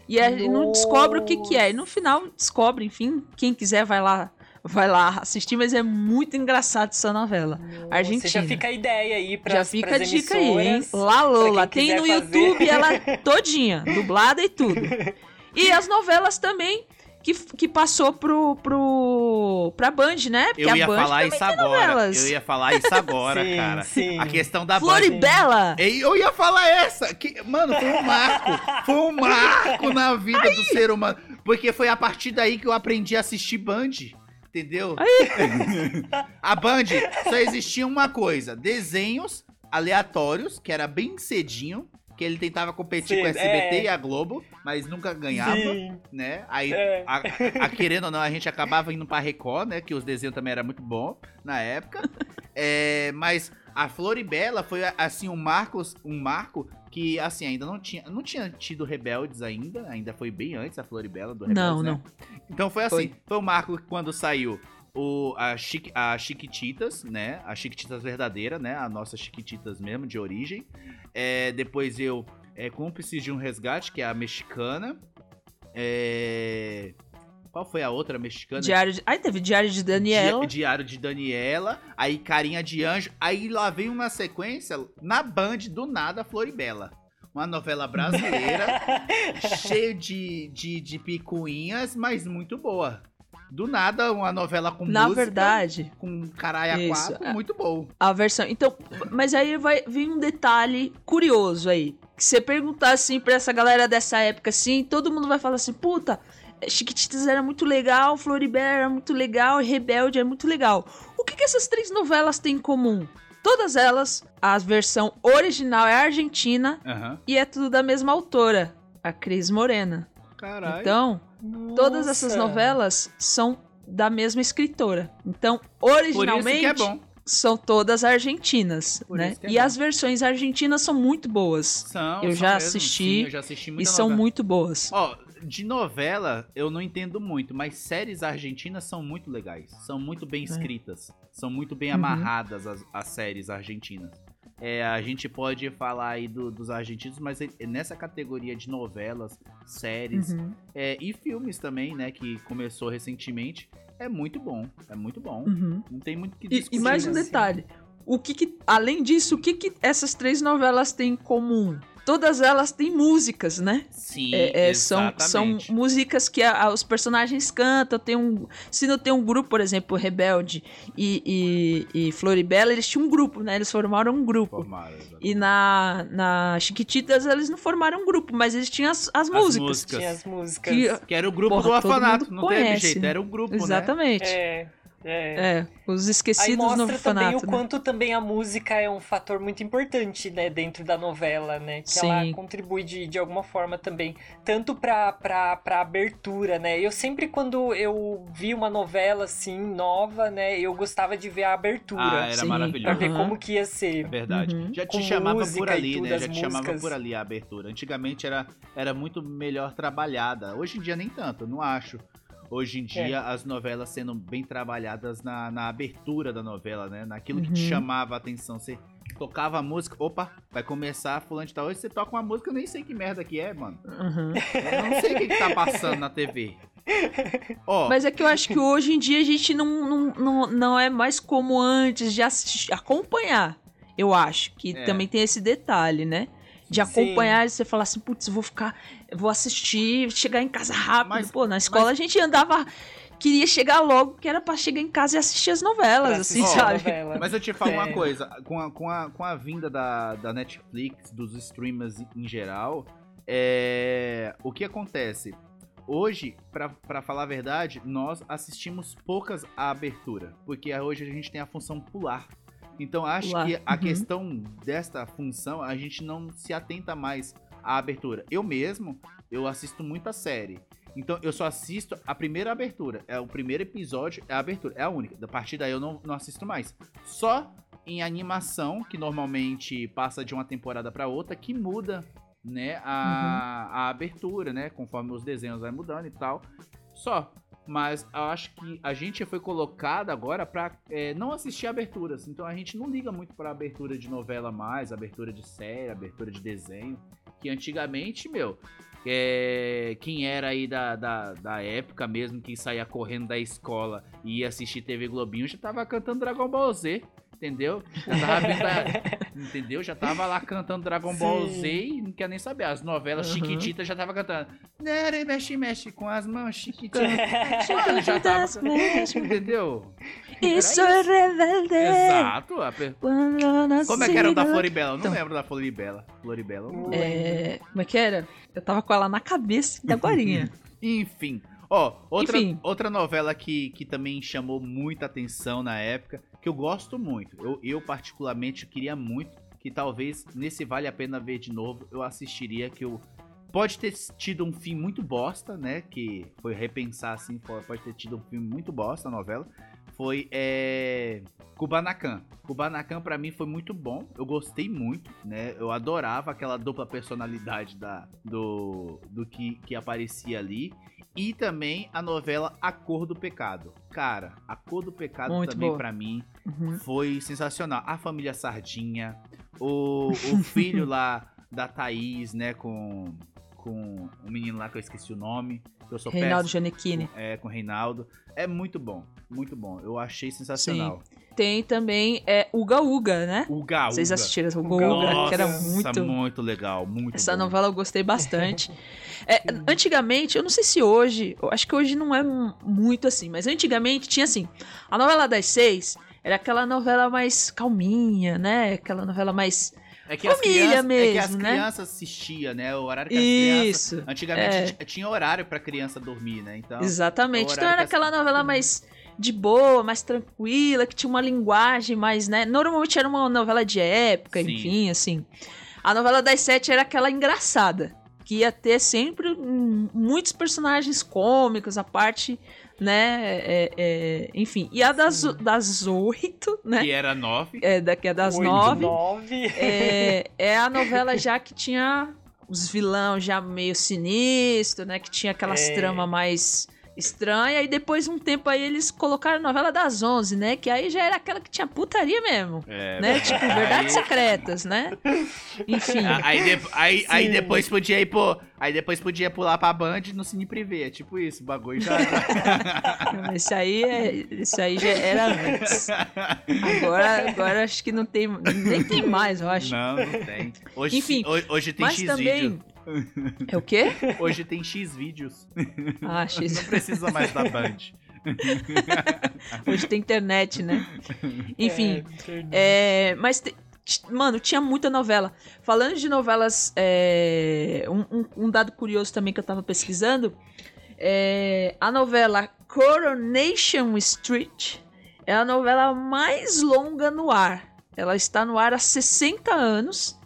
e aí não descobre o que que é. E no final descobre, enfim, quem quiser vai lá, vai lá assistir, mas é muito engraçado essa novela. Argentina. já fica a ideia aí pra Já fica a dica aí, hein? La Lola. Tem no fazer. YouTube ela *laughs* todinha, dublada e tudo. E as novelas também, que, que passou pro, pro, pra Band, né? Porque Eu a ia Band falar isso agora. novelas. Eu ia falar isso agora, *laughs* Sim, cara. sim. A questão da Band. Floribela! Ei, Eu ia falar essa. Que, mano, foi um marco. Foi um marco na vida do ser humano. Porque foi a partir daí que eu aprendi a assistir Band. Entendeu? *laughs* a Band só existia uma coisa: desenhos aleatórios, que era bem cedinho. Que ele tentava competir Sim, com a SBT é. e a Globo, mas nunca ganhava, Sim. né? Aí, É. a, a- querendo ou não, a gente acabava indo pra Record, né? Que os desenhos também eram muito bom na época. É, mas a Floribela foi assim um marco, um marco que assim ainda não tinha, não tinha tido Rebeldes ainda, ainda foi bem antes a Floribela do Rebeldes, Não, né? não. Então foi assim, Foi. foi, um marco quando saiu o, a, Chiqui, a Chiquititas, né? A Chiquititas verdadeira, né? A nossa Chiquititas mesmo, de origem. É, depois eu é, Cúmplices de um Resgate, que é a mexicana. É, Qual foi a outra mexicana? Diário de... Aí teve Diário de Daniela. Di- Diário de Daniela, aí Carinha de Anjo, aí lá vem uma sequência na Band do nada Floribela. Uma novela brasileira, *laughs* cheia de, de, de picuinhas, mas muito boa. Do nada, uma novela com Na música, verdade, com caralho a Isso, quatro, é. muito bom. a versão. Então, mas aí vai vir um detalhe curioso aí. Que você perguntar assim pra essa galera dessa época assim, todo mundo vai falar assim: puta, Chiquititas era muito legal, Floribela era muito legal e Rebelde é muito legal. O que, que essas três novelas têm em comum? Todas elas, a versão original é argentina Aham. e é tudo da mesma autora, a Cris Morena. Caralho. Então, todas essas Nossa. novelas são da mesma escritora. Então, Por originalmente é são todas argentinas, Por né? é e bom. as versões argentinas são muito boas. São, Eu são já mesmo, assisti sim, eu já assisti E muita são novela. muito boas. Ó, de novela eu não entendo muito, mas séries argentinas são muito legais. São muito bem escritas. São muito bem Uhum. amarradas as, as séries argentinas. É, a gente pode falar aí do- dos argentinos, mas é- é nessa categoria de novelas, séries Uhum, é, e filmes também, né, que começou recentemente, é muito bom. É muito bom. uhum. Não tem muito o que E, discutir. e mais um né? detalhe. O que, que- além disso, o que, que essas três novelas têm em comum? Todas elas têm músicas, né? Sim, É, é, são, são músicas que a- a- os personagens cantam. Tem um, se não tem um grupo, por exemplo, Rebelde e, e, e Floribela, eles tinham um grupo, né? Eles formaram um grupo. Formaram, exatamente. E na, na Chiquititas eles não formaram um grupo, mas eles tinham as, as músicas. músicas. Tinha as músicas. Que, Que era o grupo Porra, do orfanato, não teve conhece, jeito, né? era o grupo, né? exatamente. É, é. É, os Aí esquecidos no mostra também o né? quanto também a música é um fator muito importante, né, dentro da novela, né? Que Sim. ela contribui de, de alguma forma também, tanto pra, pra, pra abertura, né? Eu sempre, quando eu vi uma novela, assim, nova, né, eu gostava de ver a abertura. Ah, era Sim. Pra maravilhoso. ver Aham. como que ia É ser. verdade. Uhum. Já te Com chamava por ali, tudo, né? Já te chamava músicas. por ali a abertura. Antigamente era, era muito melhor trabalhada. Hoje em dia nem tanto, eu não acho. Hoje em É. dia as novelas sendo bem trabalhadas na, na abertura da novela, né? Naquilo que te Uhum. chamava a atenção. Você tocava a música, opa, vai começar fulano de tal. Hoje você toca uma música, eu nem sei que merda que é, mano. Uhum. Eu não sei o que, que tá passando na TV. *laughs* Ó, Mas é que eu acho que hoje em dia a gente não, não, não, não é mais como antes de assistir, acompanhar. Eu acho que É. também tem esse detalhe, né? De Sim. acompanhar e você falar assim, putz, vou ficar, vou assistir, chegar em casa rápido. Mas- Pô, na escola a gente andava queria chegar logo, que era pra chegar em casa e assistir as novelas, assim, a sabe? novela. Mas eu te falo uma É. coisa, com a, com, a, com a vinda da, da Netflix, dos streamers em geral, é, o que acontece? Hoje, pra, pra falar a verdade, nós assistimos poucas a abertura, porque hoje a gente tem a função pular. Então acho Pular, que a uhum. questão desta função, a gente não se atenta mais à abertura. Eu mesmo, eu assisto muita série. Então eu só assisto a primeira abertura. É o primeiro episódio, é a abertura. É a única. A partir daí eu não, não assisto mais. Só em animação, que normalmente passa de uma temporada pra outra, que muda, né, a, a abertura, né, conforme os desenhos vai mudando e tal. Só. Mas acho que a gente foi colocado agora pra é, não assistir aberturas. Então a gente não liga muito pra abertura de novela mais, abertura de série, abertura de desenho. Que antigamente, meu, é, quem era aí da, da, da época mesmo, que saía correndo da escola e ia assistir TV Globinho, já tava cantando Dragon Ball Z. Entendeu? Já tava *laughs* entendeu? Já tava lá cantando Dragon Ball Sim. Z e não quer nem saber. As novelas Uhum. Chiquitita já tava cantando. Nere, mexe, mexe com as mãos, Chiquitita. *laughs* Mano, já tava. Entendeu? Isso é rebelde. Exato. a pe- Quando eu nasci Como é que era o da Floribela? Eu não Então. lembro da Floribela. Floribela. É, como é que era? Eu tava com ela na cabeça da guarinha. *laughs* Enfim. Ó, outra, Enfim. outra novela que, que também chamou muita atenção na época, que eu gosto muito. Eu, eu particularmente queria muito que talvez nesse Vale a Pena Ver de novo eu assistiria, que eu... Pode ter tido um fim muito bosta, né? Que foi repensar assim, pode ter tido um filme muito bosta a novela. Foi é... Kubanacan. Kubanacan pra mim foi muito bom. Eu gostei muito, né? Eu adorava aquela dupla personalidade da, do, do que, que aparecia ali. E também a novela A Cor do Pecado. Cara, A Cor do Pecado Muito também boa. pra mim Uhum. foi sensacional. A família Sardinha, o, o filho *laughs* lá da Thaís, né, com, com o menino lá que eu esqueci o nome. Que eu sou Reinaldo Giannichini. É, com o Reinaldo. É muito bom, muito bom. Eu achei sensacional. Tem também é, Uga Uga, né? O Gaúga. Vocês assistiram o Uga Uga. Uga, que era Nossa, muito... muito legal, muito Essa bom. novela eu gostei bastante. É, antigamente, eu não sei se hoje, eu acho que hoje não é mu- muito assim, mas antigamente tinha assim, a novela das seis era aquela novela mais calminha, né? Aquela novela mais... É que as Família crianças, é que mesmo, as né? crianças assistiam, né? O horário que as crianças... Isso, Antigamente é. ti- tinha horário pra criança dormir, né? Então, exatamente. o Então era aquela novela mais de boa, mais tranquila, que tinha uma linguagem mais, né? Normalmente era uma novela de época, Sim. enfim, assim. A novela das sete era aquela engraçada, que ia ter sempre muitos personagens cômicos, a parte, né? é- é, enfim. E a das, das oito, né? que era nove. É, daqui a das Oito, nove. nove. É, é a novela já que tinha os vilão já meio sinistro, né? Que tinha aquelas É. tramas mais estranhas. E depois, um tempo aí, eles colocaram a novela das 11, né? Que aí já era aquela que tinha putaria mesmo. É, né? Tipo, verdades aí- secretas, né? Enfim. Ah, Aí, de- aí, aí depois podia ir, pô. Aí depois podia pular pra Band no Cine Privé. É tipo isso, o bagulho já. Esse aí, é, esse aí já era antes. Agora, agora acho que não tem. Nem tem mais, eu acho. não, não tem. Hoje, Enfim, hoje, hoje tem Mas X também. É o quê? Hoje tem X vídeos. Ah, X. Não precisa mais da Band. Hoje tem internet, né? Enfim. É, É, mas, te- mano, tinha muita novela. Falando de novelas, é, um, um- um dado curioso também que eu tava pesquisando, é, a novela Coronation Street é a novela mais longa no ar. Ela está no ar há 60 anos.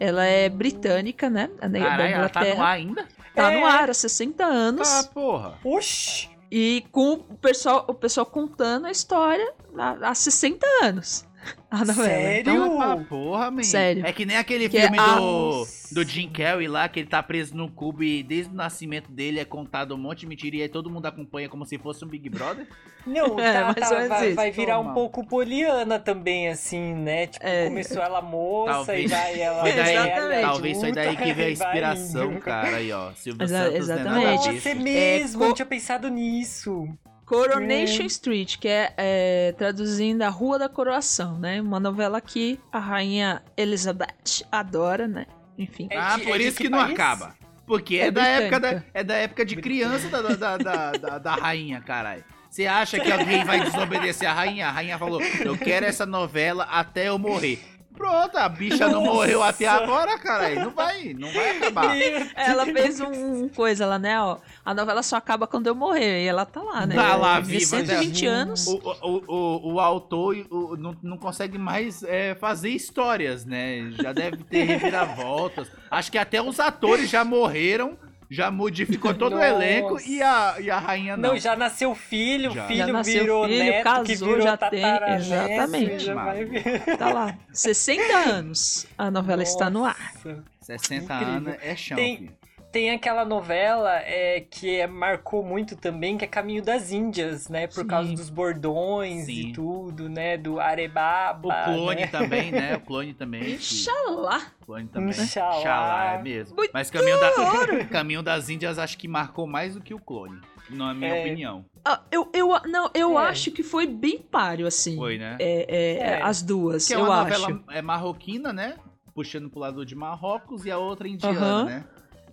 Ela é britânica, né? A ne- da Caralho, ela tá no Inglaterra. ar ainda? Tá É. no ar há 60 anos. Tá, porra. Oxi! E com o pessoal, o pessoal contando a história há, há 60 anos. A novela. Sério? Então, Ah, porra, man. Sério. É que nem aquele Que é filme a- do, do Jim Carrey lá, que ele tá preso no cubo e desde o nascimento dele é contado um monte de mentira e aí todo mundo acompanha como se fosse um Big Brother. *laughs* Não, É, tá, mais tá, menos vai, vai virar um Toma. pouco poliana também, assim, né? Tipo, É. começou ela moça Talvez- e vai ela. *laughs* Foi daí, Exatamente. talvez foi daí que veio a *laughs* vai inspiração, cara. Aí, ó. Silvio Exa- Santos, exatamente. Né, Nossa, disso. é mesmo, co- eu não tinha pensado nisso. Coronation É. Street, que é, é, traduzindo a Rua da Coroação, né? Uma novela que a rainha Elizabeth adora, né? Enfim. É Ah, de- por é isso que que não acaba. Porque é, É da época da, é da época de criança da, da, da, da, da rainha, caralho. Você acha que alguém vai desobedecer a rainha? A rainha falou: Eu quero essa novela até eu morrer. Pronto, a bicha não Nossa. morreu até agora, caralho. Não vai, não vai acabar. Ela fez um, um coisa lá, né? Ó, a novela só acaba quando eu morrer. E ela tá lá, né? Tá lá, Vive viva, 120 né? anos. O, o, o, o autor o- não, não consegue mais é, fazer histórias, né? Já deve ter reviravoltas. Acho que até os atores já morreram, já modificou todo o Nossa. elenco e a, e a rainha não. Não, já nasceu filho, Já. filho Já nasceu virou filho, neto, que casou, virou já tem, exatamente. já vai vir. Tá lá. 60 anos. A novela está no ar. Nossa. 60 Incrível. anos é chão, Tem- filho. Tem aquela novela é, que é- marcou muito também, que é Caminho das Índias, né? Por Sim. causa dos bordões Sim. e tudo, né? Do Arebaba. O clone né? também, né? O *laughs* clone também. Inxalá. O clone também. Inxalá. Inxalá, é mesmo. Muito Mas Caminho, da, *laughs* Caminho das Índias acho que marcou mais do que o clone, na minha É. opinião. Ah, eu, eu, não, eu É. acho que foi bem páreo, assim. Foi, né? É, é, É. As duas, Que é eu uma acho. novela é marroquina, né? Puxando pro lado de Marrocos e a outra indiana, Aham. né?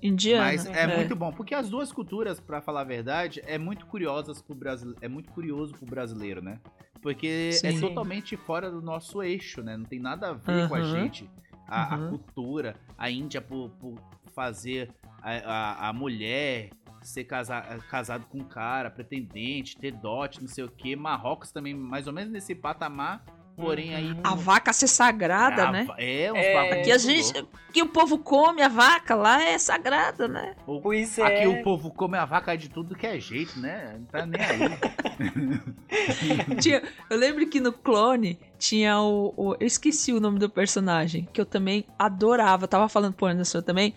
Indiana. Mas é, muito bom, porque as duas culturas, pra falar a verdade, é muito curiosas pro brasileiro, é muito curioso pro brasileiro, né? Porque é Sim. totalmente fora do nosso eixo, né? Não tem nada a ver com a gente. A, a Uhum. cultura, a Índia por, por fazer a, a, a mulher ser casa, casado com um cara, pretendente, ter dote, não sei o que. Marrocos também, mais ou menos nesse patamar, porém aí... Uhum. A vaca ser sagrada, a- né? É, uns É. Aqui a gente. loucos. Que o povo come a vaca lá é sagrada, né? O- Pois é. Aqui o povo come a vaca de tudo que é jeito, né? Não tá nem aí. *laughs* Tinha- eu lembro que no clone tinha o, o- Eu esqueci o nome do personagem, que eu também adorava. Tava falando pro Anderson também,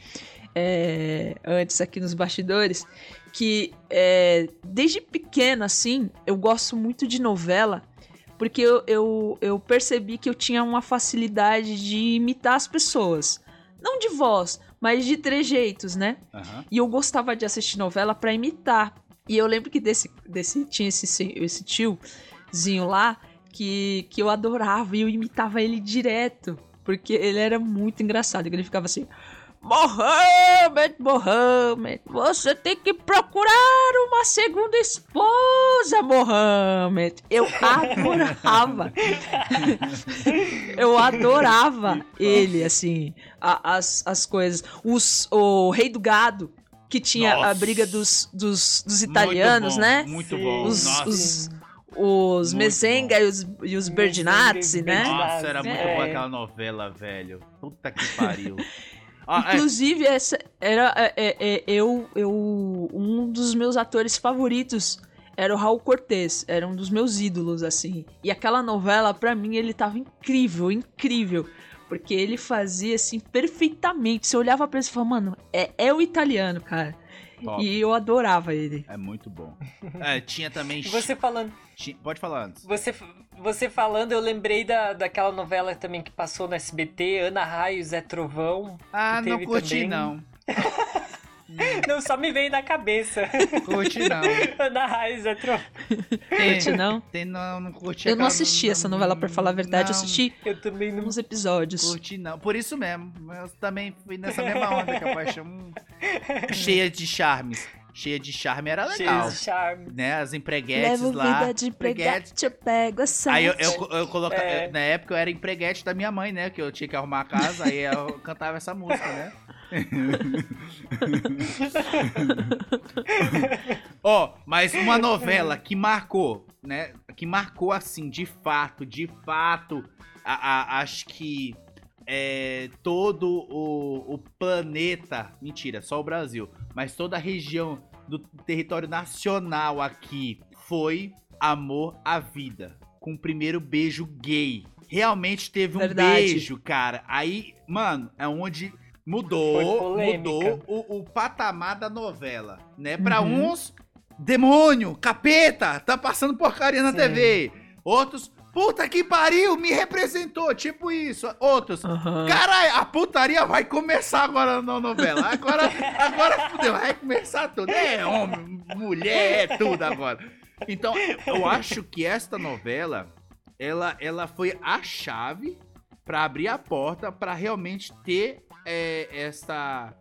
é, antes aqui nos bastidores, que é, desde pequena, assim, eu gosto muito de novela. Porque eu, eu, eu percebi que eu tinha uma facilidade de imitar as pessoas. Não de voz, mas de trejeitos, né? Aham. E eu gostava de assistir novela pra imitar. E eu lembro que desse, desse tinha esse, esse tiozinho lá que, que eu adorava e eu imitava ele direto. Porque ele era muito engraçado. Ele ficava assim: Mohamed, Mohamed, você tem que procurar uma segunda esposa, Mohamed. Eu adorava. eu adorava ele, assim, a- as, as coisas. Os, o Rei do Gado, que tinha a Nossa. briga dos, dos, dos italianos, Muito bom, né? Muito Sim. bom. Os, Nossa. os, os Mezenga e os, e os Berdinazzi, né? Nossa, era muito É. boa aquela novela, velho. Puta que pariu. *laughs* Ah, é, Inclusive, essa era é, é, é, eu, eu. Um dos meus atores favoritos era o Raul Cortez. Era um dos meus ídolos, assim. E aquela novela, pra mim, ele tava incrível, incrível. Porque ele fazia, assim, perfeitamente. Você olhava pra ele e falava, mano, é, é o italiano, cara. Top. E eu adorava ele. É muito bom. *laughs* É, tinha também. Você falando, Ti- Pode falar antes. você, você falando, eu lembrei da, daquela novela também que passou no SBT, Ana Raio, Zé Trovão. Ah, não curti, também. não. *laughs* *laughs* Não, só me veio na cabeça. Curti, não. *laughs* Ana Raio, Zé Trovão. Curte, não? Tem, não, não curti Eu não assisti essa novela, pra falar a verdade. Eu não assisti Eu também não. uns episódios. Curti não, por isso mesmo. Eu também fui nessa mesma onda que a paixão hum, *laughs* cheia de charmes. Cheia de charme era legal. Cheio de charme. Né, as empreguetes Levo lá. vida de empreguete, eu pego essa. Aí eu, eu, eu coloca... É. Na época eu era empreguete da minha mãe, né? Que eu tinha que arrumar a casa, aí eu cantava essa música, né? Ó, mas uma novela que marcou, né? Que marcou assim, de fato, de fato, a, a- acho que é, todo o, o planeta, mentira, só o Brasil, mas toda a região do território nacional aqui foi Amor à Vida, com o primeiro beijo gay. Realmente teve um Verdade. beijo, cara. Aí, mano, é onde mudou, mudou o, o patamar da novela, né? Pra Uhum. uns, demônio, capeta, tá passando porcaria na Sim. TV. Outros, puta que pariu, me representou, tipo isso. Outros, Aham. Caralho, a putaria vai começar agora na novela. Agora, *laughs* agora fudeu, vai começar tudo. É homem, mulher, é tudo agora. Então, eu acho que esta novela, ela, ela foi a chave pra abrir a porta pra realmente ter é, essa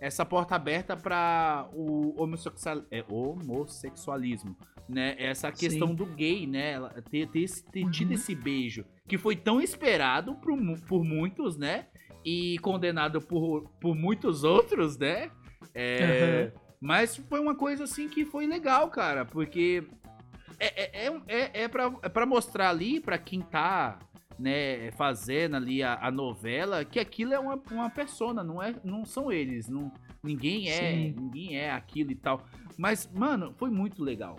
essa porta aberta para o homossexual, é, homossexualismo, né? Essa questão Sim. do gay, né? Ter, ter, ter tido Uhum. esse beijo que foi tão esperado por, por muitos, né? E condenado por, por muitos outros, né? É, Mas foi uma coisa assim que foi legal, cara, porque é, é, é, é, é, pra, é pra mostrar ali, pra quem tá né, fazendo ali a, a novela, que aquilo é uma, uma persona, não, é, não são eles. Não, ninguém é, Sim. ninguém é aquilo e tal. Mas, mano, foi muito legal.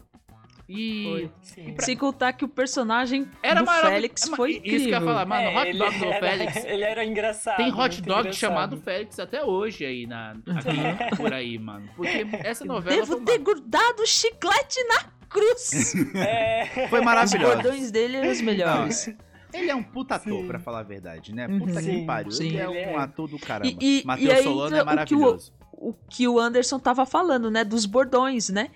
E Foi. Sim. Sem contar que o personagem era do maravilhoso. Félix foi Isso que eu ia incrível. falar, mano, É, hot ele dog do era- Félix. *laughs* Ele era engraçado. Tem hot dog engraçado. chamado Félix até hoje aí, na, aqui, por aí, mano. Porque essa novela Devo foi, ter grudado o chiclete na cruz. É. foi Os maravilhosa. bordões dele eram os melhores. Ele é um puta ator, Sim. pra falar a verdade, né? Uhum. Puta que Sim, pariu. sim. Ele é Ele um é. ator do caramba. E- e- Matheus e aí Solano entra é o que o- maravilhoso. o que o Anderson tava falando, né? Dos bordões, né?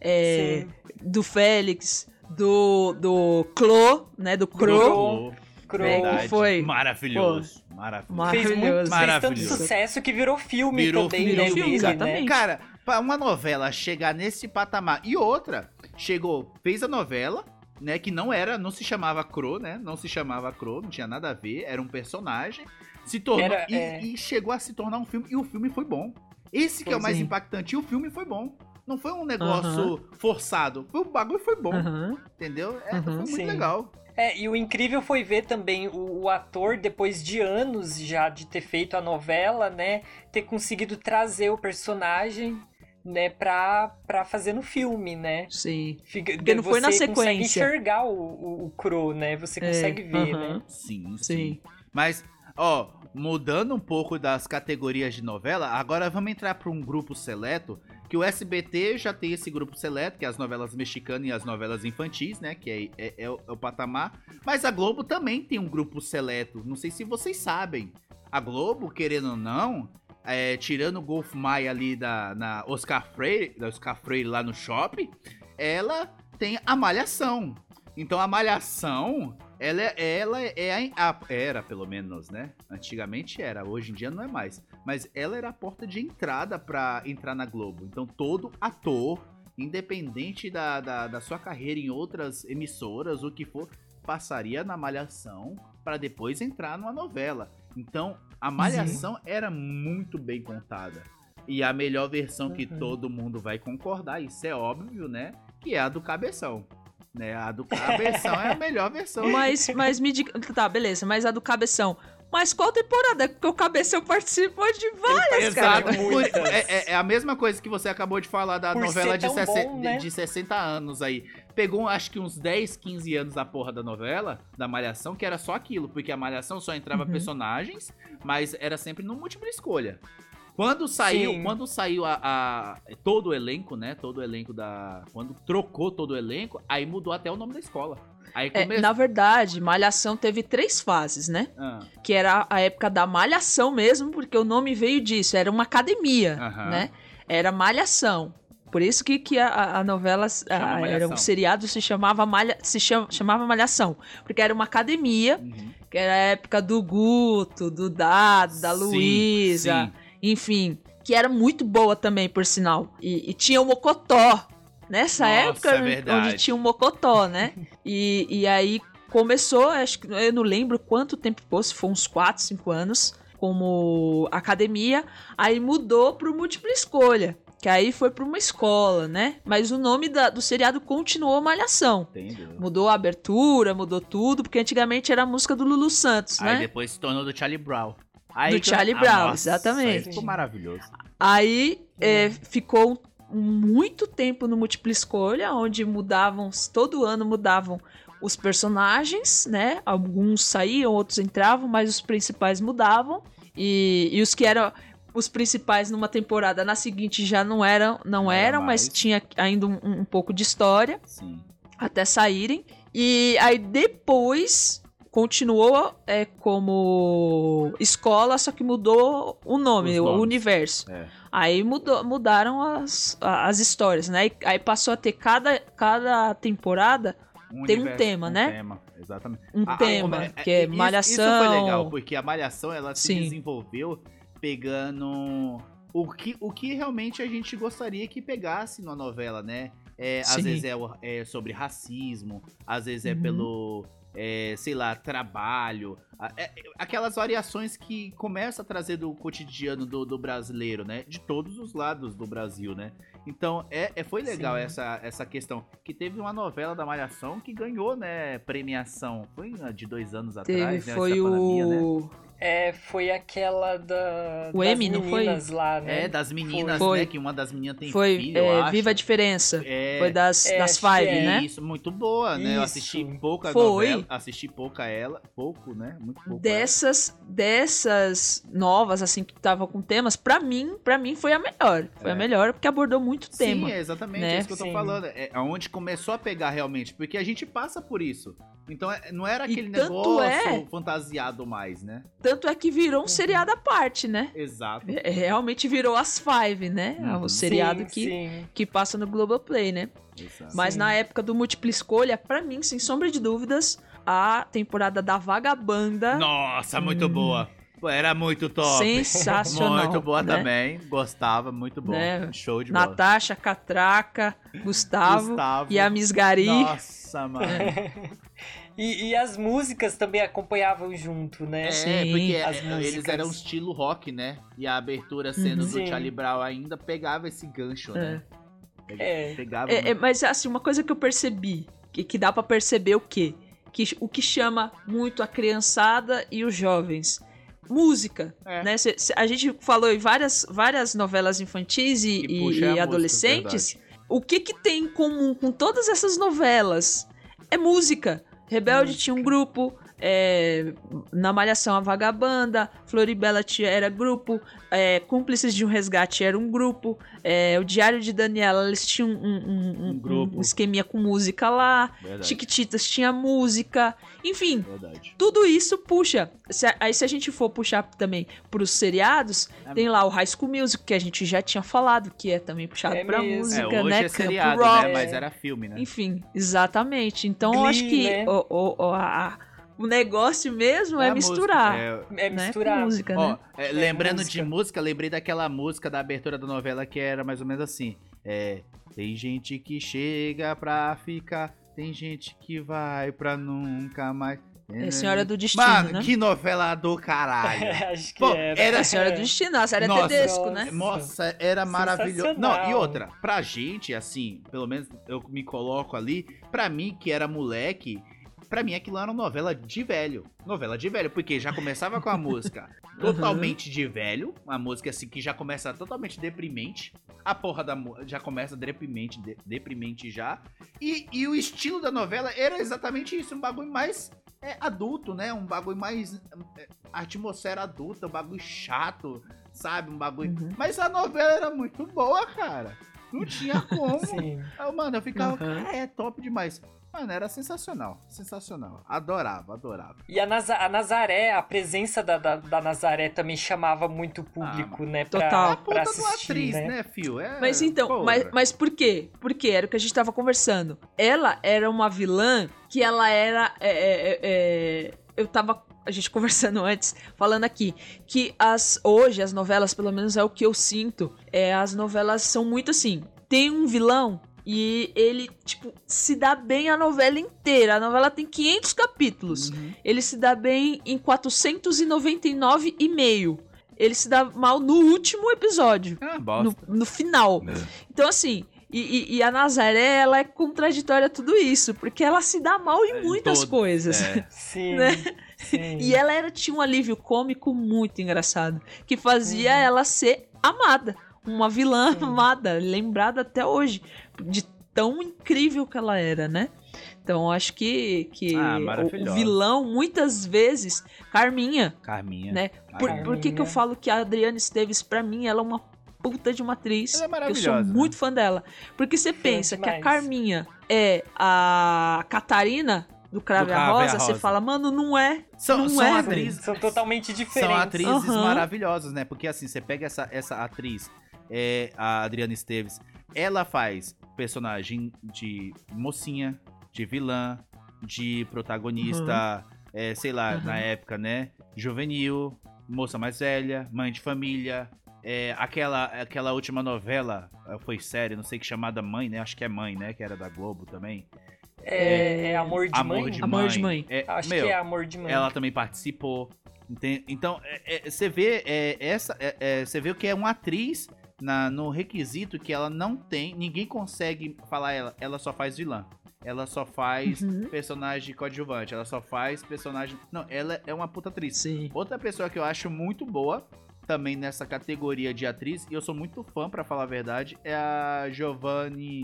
É, do Félix, do, do Clo, né? Do Cro. Cro. Que foi? Maravilhoso. Maravilhoso. Fez, muito, Maravilhoso. fez tanto Maravilhoso. sucesso que virou filme Virou também, virou né? filme, dele, exatamente. né? Cara, pra uma novela chegar nesse patamar. E outra, chegou, fez a novela, né? Que não era, não se chamava Cro, né? Não se chamava Cro, não tinha nada a ver, era um personagem. Se tornou. Era, e, é. e chegou a se tornar um filme. E o filme foi bom. Esse que é o mais sim. impactante. E o filme foi bom. Não foi um negócio forçado. Foi, o bagulho foi bom. Aham. Entendeu? É, Uhum. foi muito Sim. legal. É, e o incrível foi ver também o, o ator, depois de anos já de ter feito a novela, né? Ter conseguido trazer o personagem, né, pra, pra fazer no filme, né? Sim. Fica, Porque não foi na você consegue sequência. enxergar o, o, o Cro, né? Você É, consegue ver, aham. né? Sim, sim. Sim. Mas, ó, mudando um pouco das categorias de novela, agora vamos entrar para um grupo seleto, que o SBT já tem esse grupo seleto, que é as novelas mexicanas e as novelas infantis, né? Que é, é- é o, é o patamar. Mas a Globo também tem um grupo seleto. Não sei se vocês sabem. A Globo, querendo ou não, é, tirando o Golf Maia ali da na Oscar Freire, da Oscar Freire lá no shopping, ela tem a Malhação. Então a Malhação, ela, é- ela é a, a- era pelo menos, né? Antigamente era, hoje em dia não é mais. Mas ela era a porta de entrada pra entrar na Globo. Então todo ator, independente da, da, da sua carreira em outras emissoras, o que for, passaria na Malhação pra depois entrar numa novela. Então a Malhação era muito bem contada. E a melhor versão que Uhum. todo mundo vai concordar, isso é óbvio, né? Que é a do Cabeção. Né? A do Cabeção é a melhor versão. *laughs* Mas, mas me diga. Tá, beleza, mas a do Cabeção. Mas qual temporada? Porque o Cabeção participou de várias, Exato. cara. É, é- é a mesma coisa que você acabou de falar da Por novela de, tão 60 bom, né? de 60 anos aí. Pegou acho que uns 10, 15 anos a porra da novela, da Malhação, que era só aquilo, porque a Malhação só entrava Uhum. personagens, mas era sempre no múltipla escolha. Quando saiu, Sim. quando saiu a, a- todo o elenco, né? Todo o elenco da. Quando trocou todo o elenco, aí mudou até o nome da escola. Aí É, começou. na verdade, Malhação teve três fases, né? Ah, Que era a época da Malhação mesmo, porque o nome veio disso, era uma academia, Aham. né? Era Malhação. Por isso que, que a, a novela, a- era um seriado se chamava Malha, se chama- chamava Malhação, porque era uma academia, uhum. que era a época do Guto, do Dado, da Sim, Luísa, enfim, que era muito boa também, por sinal. E, e tinha o Mocotó, nessa Nossa, época é onde- tinha o Mocotó, né? *laughs* E, e aí começou, acho que eu não lembro quanto tempo ficou, se foi uns 4, 5 anos, como academia, aí mudou pro múltipla escolha. Que aí foi pra uma escola, né? Mas o nome da- do seriado continuou Malhação. Entendeu? Mudou a abertura, mudou tudo, porque antigamente era a música do Lulu Santos, Aí né? depois se tornou do Charlie Brown. Aí Do que- Charlie Ah, Brown, nossa, exatamente. aí Ficou maravilhoso. Aí é, ficou muito tempo no múltipla escolha, onde mudavam, todo ano mudavam os personagens, né? Alguns saíam, outros entravam, mas os principais mudavam. E, e os que eram os principais numa temporada, na seguinte já não eram, não, Não era eram, mas tinha ainda um, um pouco de história Sim. até saírem. E aí depois continuou é, como escola, só que mudou o nome, o universo. É. Aí mudou, mudaram as, as histórias, né? Aí passou a ter cada, cada temporada Tem um tema, né? tema, exatamente. um Ah, ah, tema, que é malhação. Isso foi legal, porque a malhação ela se Sim. desenvolveu pegando o que, o que realmente a gente gostaria que pegasse numa novela, né? É, às vezes é, o- é sobre racismo, às vezes é Uhum. pelo, é, sei lá, trabalho. é- aquelas variações que começa a trazer do cotidiano do, do brasileiro, né? De todos os lados do Brasil, né? Então, é, é- foi legal Sim. essa, essa questão. Que teve uma novela da Malhação que ganhou, né, premiação. Foi ah, de dois anos Teve, atrás, né? foi pandemia, né? É, foi aquela da. O das M, não foi? meninas lá, né? É, das meninas, Foi. né? Que uma das meninas tem Foi filho, é, eu acho. Viva a Diferença. É, Foi das, É, das Five, é. né? Isso, muito boa, né? Eu assisti Isso. pouca Foi. novela, assisti pouca ela, pouco, né? Muito pouco. Dessas, dessas novas, assim, que tava com temas, pra mim, para mim foi a melhor. Foi É. a melhor porque abordou muito tema. Sim, é exatamente né? isso que eu tô Sim. falando. É onde começou a pegar realmente, porque a gente passa por isso. Então é- não era aquele negócio é- fantasiado mais, né? Tanto é que virou Uhum. um seriado à parte, né? Exato. É, Realmente virou as Five, né? Uhum. O seriado Sim, que, sim. que passa no Globoplay, né? exato. Mas Sim. na época do Múltipla Escolha, pra mim, sem sombra de dúvidas, a temporada da Vagabanda, Nossa, muito boa. Pô, Era muito top. sensacional. Muito boa né? também. Gostava, muito bom. Né? Show de bola. Natasha, Catraca, Gustavo, Gustavo. e a Misgari. Nossa, mano. *laughs* E, e as músicas também acompanhavam junto, né? É, Sim. porque As é, músicas. eles eram estilo rock, né? E a abertura sendo Uhum. do Sim. Charlie Brown ainda pegava esse gancho, né? Pega- É. Pegava. É, é, mas assim, uma coisa que eu percebi, que, que dá pra perceber o quê? Que o que chama muito a criançada e os jovens. Música, É. né? Cê- cê- a gente falou em várias, várias novelas infantis e, e- e a música, adolescentes. o que que tem em comum com todas essas novelas? É música. Rebelde tinha um grupo, é, na Malhação a Vagabanda, Floribela tinha, era grupo, é, Cúmplices de um Resgate era um grupo, é, o Diário de Daniela, eles tinham um, um- um- Um grupo. um esqueminha com música lá, Verdade. Chiquititas tinha música, enfim, Verdade. tudo isso puxa. Se a- aí se a gente for puxar também pros seriados, É. tem lá o High School Music, que a gente já tinha falado, que é também puxado É pra mesmo. música, é, hoje né? é Camp seriado, Rock. né? Mas era filme, né? Enfim, exatamente. Então eu Glee, acho que né? o, o, o, a- o negócio mesmo é, a misturar. música, é, É né, misturar. com música, Ó, né? é, lembrando música. de música, lembrei daquela música da abertura da novela que era mais ou menos assim. É, tem gente que chega pra ficar, tem gente que vai pra nunca mais. É Senhora do Destino, Mano, né? que novela do caralho. *laughs* Acho que Pô, era. era- É a Senhora do Destino, nossa, era Nossa. Tedesco, né? Nossa, era maravilhoso. Não, e outra, pra gente, assim, pelo menos eu me coloco ali, pra mim que era moleque, pra mim aquilo era uma novela de velho. Novela de velho, porque já começava com a *laughs* música totalmente de velho, uma música assim que já começa totalmente deprimente. A porra da já começa deprimente, de- deprimente já. E, e o estilo da novela era exatamente isso, um bagulho mais é, adulto, né? Um bagulho mais é, atmosfera adulta, um bagulho chato, sabe? Um bagulho. Uhum. Mas a novela era muito boa, cara. Não tinha *laughs* como. Sim. Ah, Mano, eu ficava, Uhum. cara, é top demais. Mano, era sensacional, sensacional. Adorava, adorava. E a, Naza- a Nazaré, a presença da, da, da Nazaré também chamava muito o público, né? Pra, Total. É a pra uma assistir, atriz, né? né, fio? É, Mas então, porra. mas, mas por quê? Porque era o que a gente tava conversando. Ela era uma vilã que ela era. é, é, é, é, eu tava. A gente conversando *laughs* antes, falando aqui, que as hoje, as novelas, pelo menos é o que eu sinto, é, as novelas são muito assim. Tem um vilão e ele, tipo, se dá bem a novela inteira. A novela tem 500 capítulos. Uhum. Ele se dá bem em 499 e meio. Ele se dá mal no último episódio Ah, no, bosta. no final. Então, assim, e, e- e a Nazaré, ela é contraditória a tudo isso, porque ela se dá mal em É, em muitas todo- coisas. É. *laughs* Sim. Né? sim. E ela era, tinha um alívio cômico muito engraçado, que fazia Uhum. ela ser amada. Uma vilã Sim. amada, lembrada até hoje, de tão incrível que ela era, né? Então, acho que, que Ah, o- maravilhosa. vilão, muitas vezes, Carminha, Carminha. né? Por, Carminha. por que, que eu falo que a Adriana Esteves, pra mim, ela é uma puta de uma atriz? Ela é eu sou maravilhosa, né? muito fã dela. Porque você pensa que a. Carminha é a Catarina do Crave Do a Crave a Rosa, você Rosa. fala, mano, não é. São, não são é, atrizes. São totalmente diferentes. São atrizes Aham. maravilhosas, né? Porque assim, você pega essa, essa atriz, é, a Adriana Esteves, ela faz personagem de mocinha, de vilã, de protagonista, é, sei lá, Uhum. na época, né? Juvenil, moça mais velha, mãe de família. é, aquela, aquela última novela, eh, foi série, não sei que chamada Mãe, né? Acho que é Mãe, né? Que era da Globo também. É, é Amor de Amor Mãe? de Amor Mãe. de Mãe. É, Acho meu, que é Amor de Mãe. ela também participou. enten- Então, é, é, você vê é, essa, é, é, você vê o que é uma atriz na, no requisito que ela não tem, ninguém consegue falar ela, ela só faz vilã. Ela só faz Uhum. personagem coadjuvante, ela só faz personagem. Não, ela é uma puta atriz. Sim. Outra pessoa que eu acho muito boa também nessa categoria de atriz, e eu sou muito fã, pra falar a verdade, é a Giovanni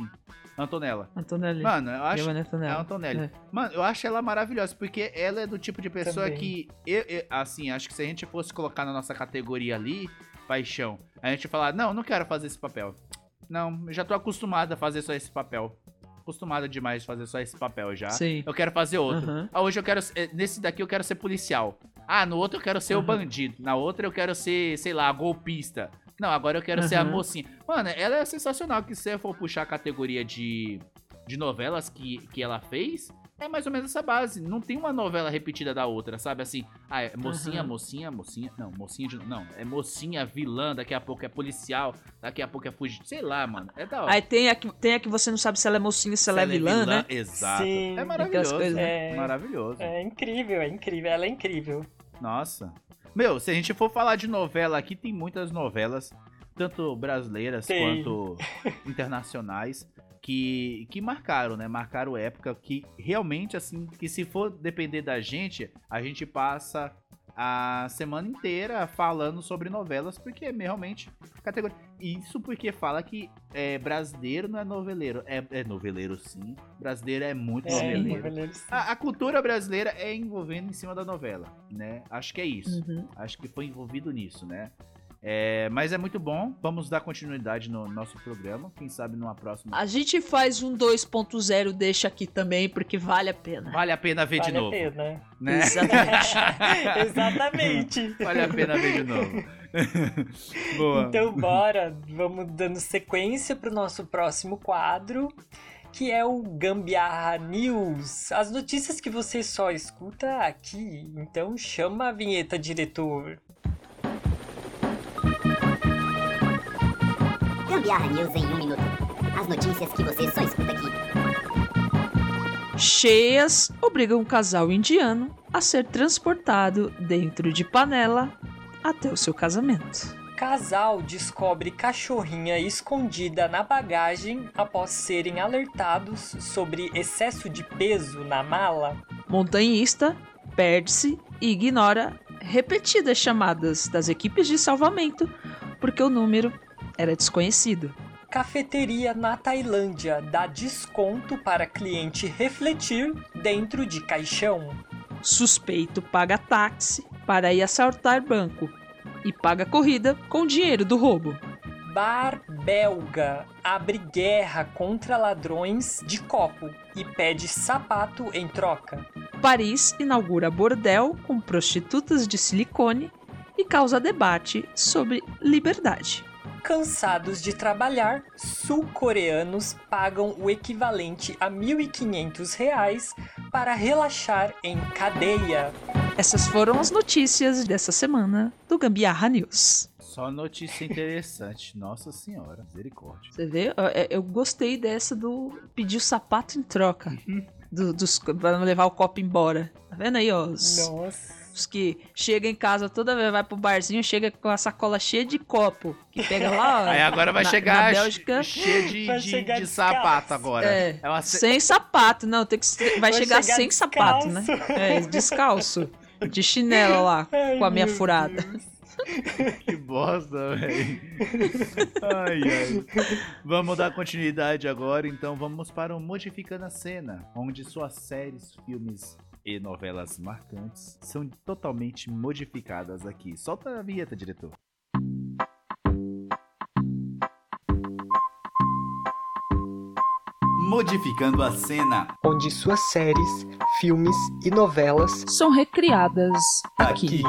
Antonella. Antonelli. Mano, eu acho. Giovanna É Antonelli. a Antonelli. É. Mano, eu acho ela maravilhosa, porque ela é do tipo de pessoa Também. que. Eu, eu- assim, acho que se a gente fosse colocar na nossa categoria ali, paixão, a gente falar, não, não quero fazer esse papel. Não, eu já tô acostumada a fazer só esse papel. Acostumada demais de fazer só esse papel já. Sim. Eu quero fazer outro. Aham. Ah, hoje eu quero. eh, Nesse daqui eu quero ser policial. Ah, no outro eu quero ser o Aham. bandido. Na outra eu quero ser, sei lá, golpista. Não, agora eu quero ser a mocinha. Mano, ela é sensacional. Que se você for puxar a categoria de, de novelas que, que ela fez, é mais ou menos essa base. Não tem uma novela repetida da outra, sabe? Assim, ah, é mocinha, Aham. mocinha, mocinha. Não, mocinha de. Não, é mocinha, vilã, daqui a pouco é policial, daqui a pouco é fugir. Sei lá, mano. É da hora. Aí tem a, que, tem a que você não sabe se ela é mocinha, se, ela é vilã, né? Exato. Sim, é maravilhoso. coisas, né? Maravilhoso. É incrível, é incrível. Ela é incrível. Nossa. Meu, se a gente for falar de novela aqui, tem muitas novelas, tanto brasileiras Tem. quanto *laughs* internacionais, que, que marcaram, né? Marcaram época que realmente, assim, que se for depender da gente, a gente passa a semana inteira falando sobre novelas, porque é realmente categoria. Isso porque fala que é, brasileiro não é noveleiro. É, é noveleiro sim. Brasileiro é muito É, noveleiro. noveleiro. A, a cultura brasileira é envolvendo em cima da novela, né? Acho que é isso. Uhum. Acho que foi envolvido nisso, né? É, mas é muito bom. Vamos dar continuidade no nosso programa. Quem sabe numa próxima. A gente faz um 2.0, deixa aqui também, porque vale a pena. Vale a pena ver de Vale a novo. pena. Né? Exatamente. *laughs* Exatamente. Vale a pena ver de novo. *laughs* Boa. Então bora, vamos dando sequência pro nosso próximo quadro, que é o Gambiarra News. As notícias que você só escuta aqui. Então chama a vinheta, diretor. Gambiarra News em um minuto. As notícias que você só escuta aqui. Cheias obrigam um casal indiano a ser transportado dentro de panela até o seu casamento. Casal descobre cachorrinha escondida na bagagem após serem alertados sobre excesso de peso na mala. Montanhista perde-se e ignora repetidas chamadas das equipes de salvamento porque o número era desconhecido. Cafeteria na Tailândia dá desconto para cliente refletir dentro de caixão. Suspeito paga táxi para ir assaltar banco e paga corrida com dinheiro do roubo. Bar belga abre guerra contra ladrões de copo e pede sapato em troca. Paris inaugura bordel com prostitutas de silicone e causa debate sobre liberdade. Cansados de trabalhar, sul-coreanos pagam o equivalente a 1.500 reais para relaxar em cadeia. Essas foram as notícias dessa semana do Gambiarra News. Só notícia interessante. Nossa senhora, misericórdia. Você vê? Eu, eu gostei dessa do pedir o sapato em troca. Do, dos, pra não levar o copo embora. Tá vendo aí, ó? Os, Nossa. Os que chegam em casa toda vez, vai pro barzinho, chega com a sacola cheia de copo. Que pega lá, ó. *laughs* Aí agora vai na- chegar na Bélgica, cheio de, de, de descalço. sapato agora. É, uma ce- sem sapato. Não, tem que vai, Vai chegar, chegar sem sapato, né? descalço. É, descalço. De chinelo lá, *laughs* Ai, com a minha furada. Deus. *laughs* Que bosta, velho. Ai, ai. Vamos dar continuidade agora, então vamos para o Modificando a Cena, onde suas séries, filmes e novelas marcantes são totalmente modificadas aqui. Solta a vinheta, diretor. Modificando a Cena. onde suas séries, filmes e novelas São recriadas aqui.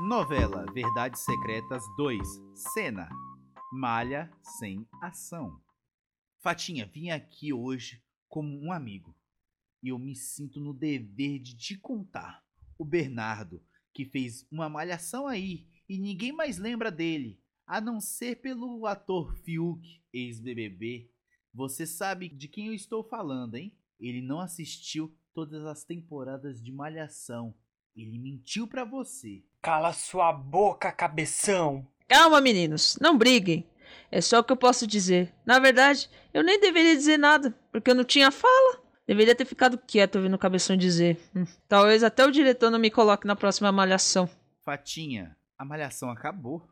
Novela Verdades Secretas 2 Cena Malha sem ação Fatinha, vim aqui hoje como um amigo e eu me sinto no dever de te contar. O Bernardo, que fez uma malhação aí e ninguém mais lembra dele, A não ser pelo ator Fiuk, ex-BBB, você sabe de quem eu estou falando, hein? Ele não assistiu todas as temporadas de Malhação. Ele mentiu pra você. Cala sua boca, cabeção. Calma, meninos, não briguem. É só o que eu posso dizer. Na verdade, eu nem deveria dizer nada, porque eu não tinha fala. Deveria ter ficado quieto ouvindo o cabeção dizer. Hum, Talvez até o diretor não me coloque na próxima malhação. Fatinha, a Malhação acabou.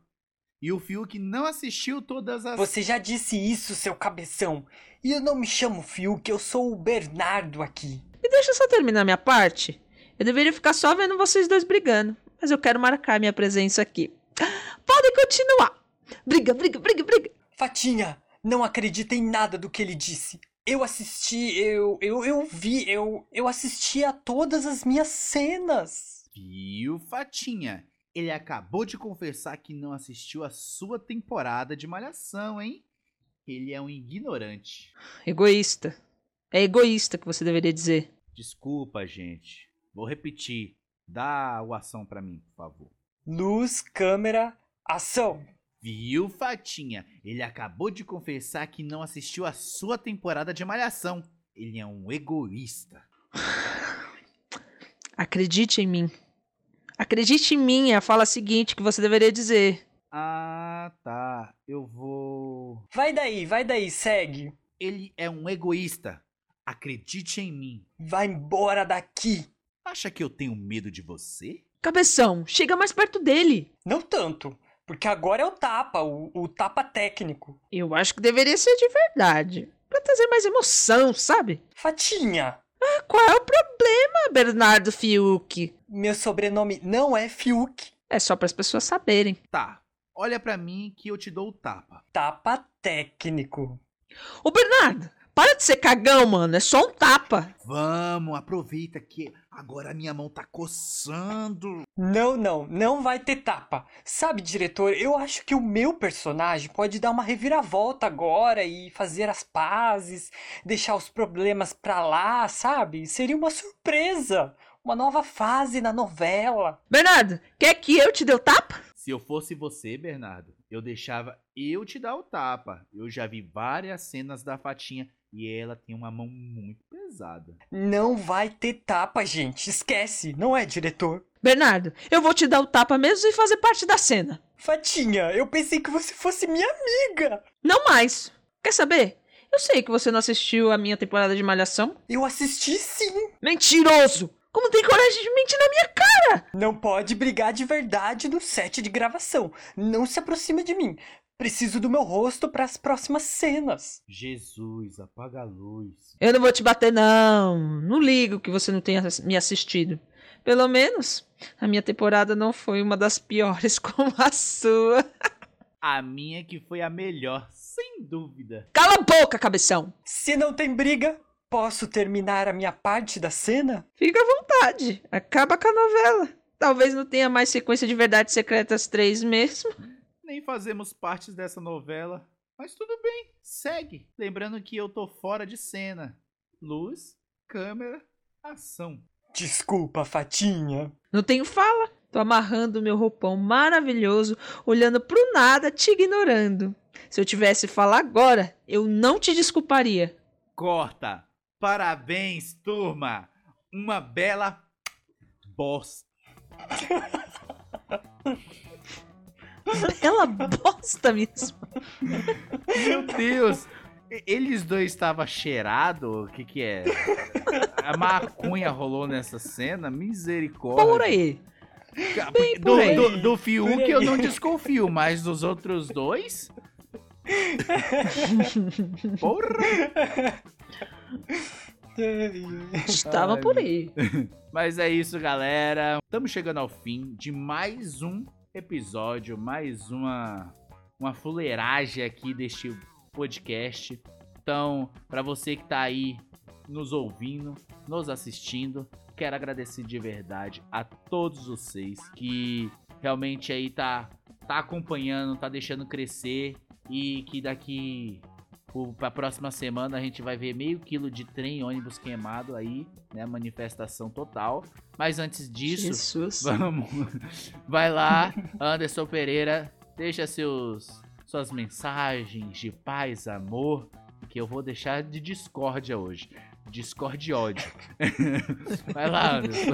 E o Fiuk não assistiu todas as. Você já disse isso, seu cabeção. E eu não me chamo Fiuk, eu sou o Bernardo aqui. Me deixa só terminar minha parte. Eu deveria ficar só vendo vocês dois brigando, mas eu quero marcar minha presença aqui. *gasps* Podem continuar. Briga, briga, briga, briga. Fatinha, não acredita em nada do que ele disse. Eu assisti, eu, eu, eu vi, eu, eu assisti a todas as minhas cenas. Viu, Fatinha? Ele acabou de confessar que não assistiu a sua temporada de Malhação, hein? Ele é um ignorante. Egoísta. É egoísta que você deveria dizer. Desculpa, gente. Vou repetir. Dá o ação pra mim, por favor. Luz, câmera, ação. Viu, Fatinha? Ele acabou de confessar que não assistiu a sua temporada de Malhação. Ele é um egoísta. *sighs* Acredite em mim. Acredite em mim é a fala seguinte que você deveria dizer. Ah, tá. Eu vou. Vai daí, vai daí, segue. Ele é um egoísta. Acredite em mim. Vai embora daqui. Acha que eu tenho medo de você? Cabeção, chega mais perto dele. Não tanto, porque agora é o tapa, o, o tapa técnico. Eu acho que deveria ser de verdade. Pra trazer mais emoção, sabe? Fatinha, Ah, qual é o problema, Bernardo Fiuk? meu sobrenome não é Fiuk. É só para as pessoas saberem. Tá. Olha pra mim que eu te dou o tapa. Tapa técnico. Ô, Bernardo, para de ser cagão, mano. É só um tapa. Vamos, aproveita que agora a minha mão tá coçando. Não, não, não vai ter tapa. Sabe, diretor, eu acho que o meu personagem pode dar uma reviravolta agora e fazer as pazes, deixar os problemas pra lá, sabe? Seria uma surpresa. Uma nova fase na novela. Bernardo, quer que eu te dê o tapa? Se eu fosse você, Bernardo, eu deixava eu te dar o tapa. Eu já vi várias cenas da Fatinha e ela tem uma mão muito pesada. Não vai ter tapa, gente. Esquece, não é, diretor? Bernardo, eu vou te dar o tapa mesmo sem fazer parte da cena. Fatinha, eu pensei que você fosse minha amiga. Não mais. Quer saber? Eu sei que você não assistiu a minha temporada de Malhação. Eu assisti sim. Mentiroso! Como tem coragem de mentir na minha cara? Não pode brigar de verdade no set de gravação. Não se aproxima de mim. Preciso do meu rosto para as próximas cenas. Jesus, apaga a luz. Eu não vou te bater, não. Não ligo que você não tenha me assistido. Pelo menos, a minha temporada não foi uma das piores *laughs* como a sua. A minha que foi a melhor, sem dúvida. Cala a boca, cabeção! Se não tem briga, posso terminar a minha parte da cena? Fica à vontade. Acaba com a novela. Talvez não tenha mais sequência de Verdades Secretas 3 mesmo. Nem fazemos partes dessa novela, mas tudo bem, segue. Lembrando que eu tô fora de cena. Luz, câmera, ação. Desculpa, Fatinha. Não tenho fala. Tô amarrando meu roupão maravilhoso, olhando pro nada, te ignorando. Se eu tivesse fala agora, eu não te desculparia. Corta! Parabéns, turma! Uma bela bosta. *laughs* Ela bosta mesmo. Meu Deus! Eles dois estavam cheirados? O que que é? A maconha rolou nessa cena? Misericórdia. Por aí. Bem do, por aí. do, do Fiuk Por aí. eu não desconfio, mas dos outros dois? Porra! Estava Ai, por aí. Mas é isso, galera. Estamos chegando ao fim de mais um episódio, mais uma uma fuleiragem aqui deste podcast. Então, para você que tá aí nos ouvindo, nos assistindo, quero agradecer de verdade a todos vocês que realmente aí tá tá acompanhando, tá deixando crescer e que daqui pro- pra próxima semana a gente vai ver meio quilo de trem e ônibus queimado aí, né? Manifestação total. Mas antes disso, Jesus. vamos. *laughs* Vai lá, Anderson Pereira, deixa seus suas mensagens de paz, amor, que eu vou deixar de discórdia hoje. Discord ódio. *laughs* Vai lá, Anderson.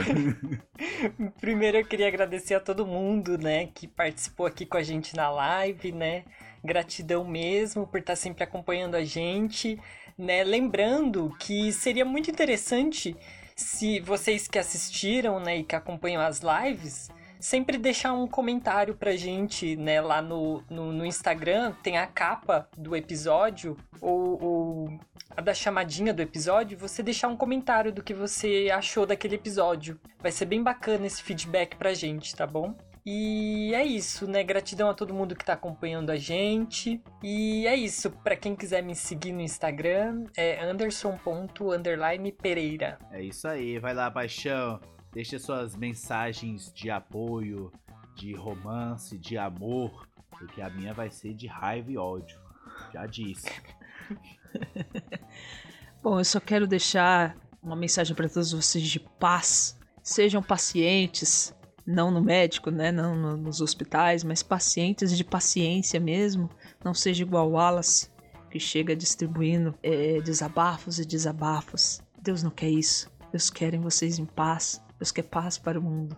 Primeiro eu queria agradecer a todo mundo, né, que participou aqui com a gente na live, né? Gratidão mesmo por estar sempre acompanhando a gente, né? Lembrando que seria muito interessante se vocês que assistiram, né, e que acompanham as lives, sempre deixar um comentário pra gente, né, lá no, no, no Instagram, tem a capa do episódio, ou, ou a da chamadinha do episódio, você deixar um comentário do que você achou daquele episódio. Vai ser bem bacana esse feedback pra gente, tá bom? E é isso, né? Gratidão a todo mundo que tá acompanhando a gente. E é isso. Pra quem quiser me seguir no Instagram, é anderson.pereira. É isso aí, vai lá, paixão. Deixa suas mensagens de apoio, de romance, de amor, porque a minha vai ser de raiva e ódio. Já disse. *laughs* Bom, eu só quero deixar uma mensagem para todos vocês de paz. Sejam pacientes, não no médico, né? Não no- nos hospitais, mas pacientes de paciência mesmo. Não seja igual Wallace, que chega distribuindo eh, desabafos e desabafos. Deus não quer isso. Deus quer vocês em paz. Deus quer paz para o mundo.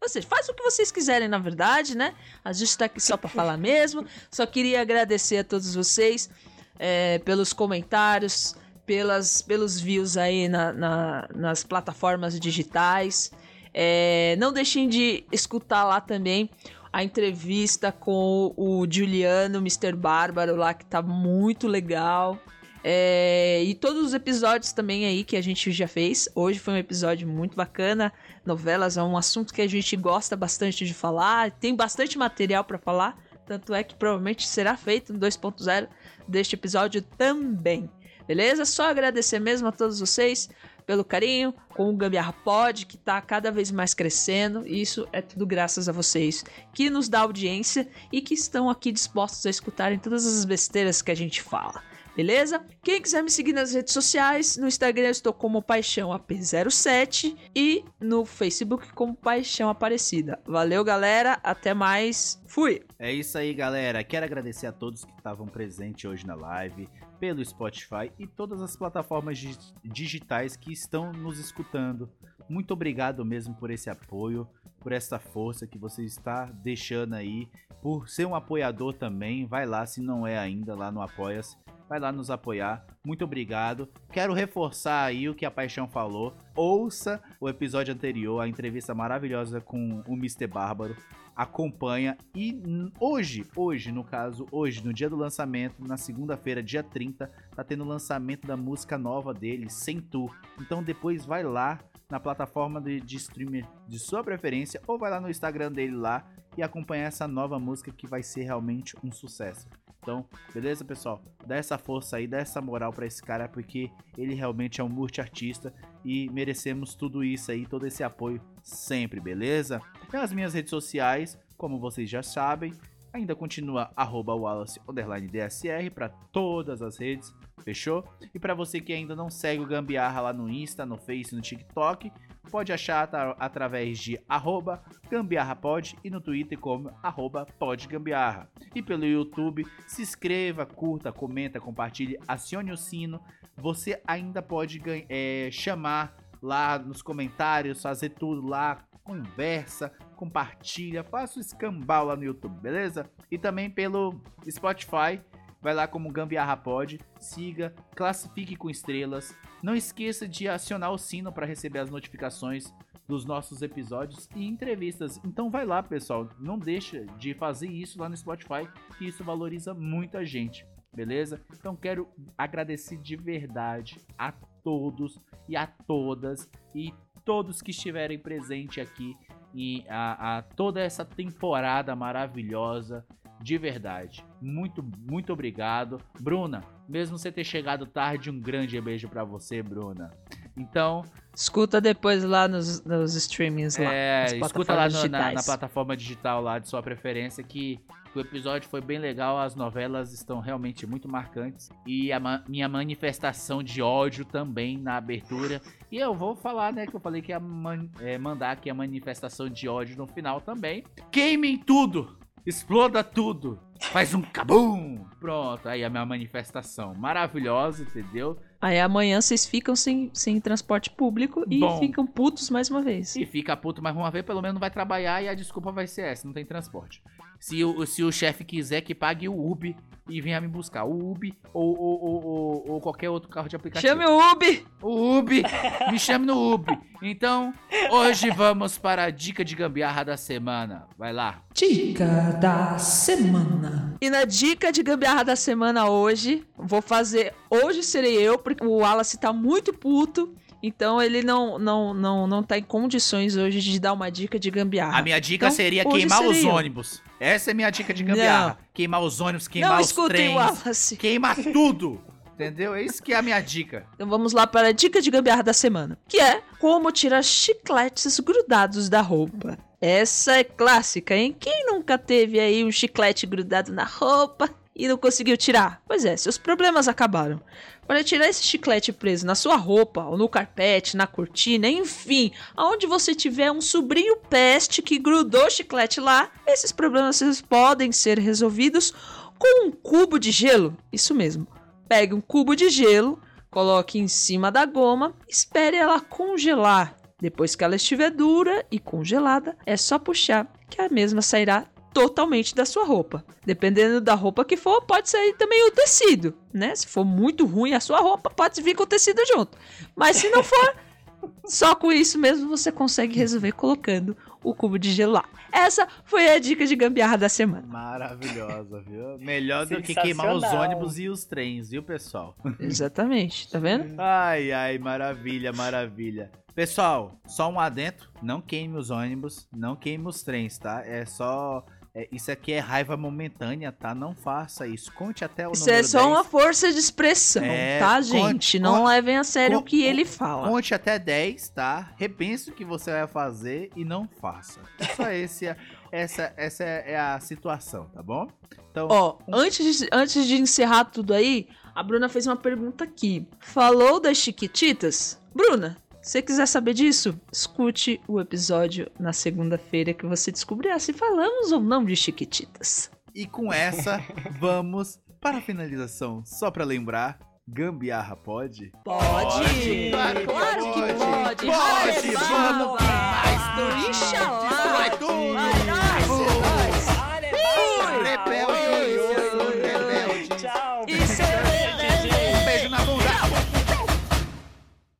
Ou seja, faz o que vocês quiserem, na verdade, né? A gente tá aqui só para falar mesmo. Só queria agradecer a todos vocês eh, pelos comentários, pelas, pelos views aí na- na- nas plataformas digitais. É, não deixem de escutar lá também a entrevista com o Juliano, Mr. Bárbaro lá, que tá muito legal. É, e todos os episódios também aí que a gente já fez. Hoje foi um episódio muito bacana. Novelas é um assunto que a gente gosta bastante de falar. Tem bastante material para falar. Tanto é que provavelmente será feito no 2.0 deste episódio também. Beleza? Só agradecer mesmo a todos vocês pelo carinho com o Gambiarra Pod, que tá cada vez mais crescendo. E isso é tudo graças a vocês que nos dá audiência e que estão aqui dispostos a escutarem todas as besteiras que a gente fala. Beleza? Quem quiser me seguir nas redes sociais, no Instagram eu estou como Paixão AP07 e no Facebook como Paixão Aparecida. Valeu, galera. Até mais. Fui! É isso aí, galera. Quero agradecer a todos que estavam presentes hoje na live, pelo Spotify e todas as plataformas di- digitais que estão nos escutando. Muito obrigado mesmo por esse apoio, por essa força que você está deixando aí, por ser um apoiador também. Vai lá, se não é ainda, lá no Apoia-se. Vai lá nos apoiar. Muito obrigado. Quero reforçar aí o que a Paixão falou. Ouça o episódio anterior, a entrevista maravilhosa com o Mr. Bárbaro acompanha e hoje, hoje no caso, hoje no dia do lançamento, na segunda-feira, dia 30, tá tendo o lançamento da música nova dele, Sem Tu. Então depois vai lá na plataforma de, de streamer de sua preferência ou vai lá no Instagram dele lá e acompanhar essa nova música que vai ser realmente um sucesso. Então, beleza, pessoal? Dá essa força aí, dá essa moral pra esse cara, porque ele realmente é um multi-artista e merecemos tudo isso aí, todo esse apoio sempre, beleza? Nas minhas redes sociais, como vocês já sabem, ainda continua arroba Wallace underline DSR para todas as redes, fechou? E para você que ainda não segue o Gambiarra lá no Insta, no Face, no TikTok, pode achar atra- através de arroba gambiarrapod e no Twitter como arroba podgambiarra. E pelo YouTube, se inscreva, curta, comenta, compartilhe, acione o sino. Você ainda pode é, chamar lá nos comentários, fazer tudo lá, conversa, compartilha, faça o escambau lá no YouTube, beleza? E também pelo Spotify, vai lá como Gambiarra Pod, siga, classifique com estrelas. Não esqueça de acionar o sino para receber as notificações dos nossos episódios e entrevistas. Então vai lá, pessoal, não deixa de fazer isso lá no Spotify, que isso valoriza muito a gente, beleza? Então quero agradecer de verdade a todos e a todas e todos que estiverem presentes aqui e a, a toda essa temporada maravilhosa de verdade. Muito, muito obrigado. Bruna, mesmo você ter chegado tarde, um grande beijo pra você, Bruna. Então, Escuta depois lá nos, nos streamings lá. é, escuta lá no- na, na plataforma digital lá de sua preferência que o episódio foi bem legal, as novelas estão realmente muito marcantes e a ma- minha manifestação de ódio também na abertura. E eu vou falar, né, que eu falei que ia man- é, mandar aqui a manifestação de ódio no final também. Queimem tudo! Exploda tudo, faz um cabum. Pronto, aí a minha manifestação maravilhosa, entendeu? Aí amanhã vocês ficam sem, sem transporte público e Bom. ficam putos mais uma vez. E fica puto mais uma vez, pelo menos não vai trabalhar e a desculpa vai ser essa, não tem transporte. Se o, se o chefe quiser que pague o Uber e venha me buscar, o Uber ou, ou, ou, ou- ou qualquer outro carro de aplicativo. Chame o Ubi! O Ubi, me chame no Ubi. Então, hoje vamos para a dica de gambiarra da semana. Vai lá. Dica da semana. E na dica de gambiarra da semana hoje, vou fazer. Hoje serei eu, porque o Wallace tá muito puto. Então ele não, não, não, não tá em condições hoje de dar uma dica de gambiarra. A minha dica Então, seria queimar os serei eu. ônibus. Essa é minha dica de gambiarra. Queimar os ônibus, queimar Não os escutem o trens. Wallace. Queimar tudo. Entendeu? É isso que é a minha dica. Então vamos lá para a dica de gambiarra da semana, que é como tirar chicletes grudados da roupa. Essa é clássica, hein? Quem nunca teve aí um chiclete grudado na roupa e não conseguiu tirar? Pois é, seus problemas acabaram. Para tirar esse chiclete preso na sua roupa, ou no carpete, na cortina, enfim, aonde você tiver um sobrinho peste que grudou o chiclete lá, esses problemas podem ser resolvidos com um cubo de gelo. Isso mesmo. Pegue um cubo de gelo, coloque em cima da goma, espere ela congelar. Depois que ela estiver dura e congelada, é só puxar que a mesma sairá totalmente da sua roupa. Dependendo da roupa que for, pode sair também o tecido, né? Se for muito ruim a sua roupa, pode vir com o tecido junto. Mas se não for, *laughs* só com isso mesmo você consegue resolver colocando o cubo de gelo lá. Essa foi a dica de gambiarra da semana. Maravilhosa, viu? Melhor do que queimar os ônibus e os trens, viu, pessoal? Exatamente, tá vendo? *laughs* Ai, ai, maravilha, maravilha. Pessoal, só um adentro, não queime os ônibus, não queime os trens, tá? É só... é, isso aqui é raiva momentânea, tá? Não faça isso. Conte até o Isso número é só 10. uma força de expressão, É, tá, conte- gente? Não conte- levem a sério o con- que ele fala. Conte até 10, tá? Repense o que você vai fazer e não faça. Só *laughs* esse é, essa, essa é a situação, tá bom? Então, Ó, antes de, antes de encerrar tudo aí, a Bruna fez uma pergunta aqui. Falou das Chiquititas? Bruna, você quiser saber disso, escute o episódio na segunda-feira que você descobrirá se falamos ou não de Chiquititas. E com essa, *laughs* vamos para a finalização. Só pra lembrar, gambiarra pode? Pode! Claro que Claro que pode. pode! Pode, vamos Mas do Inxalá!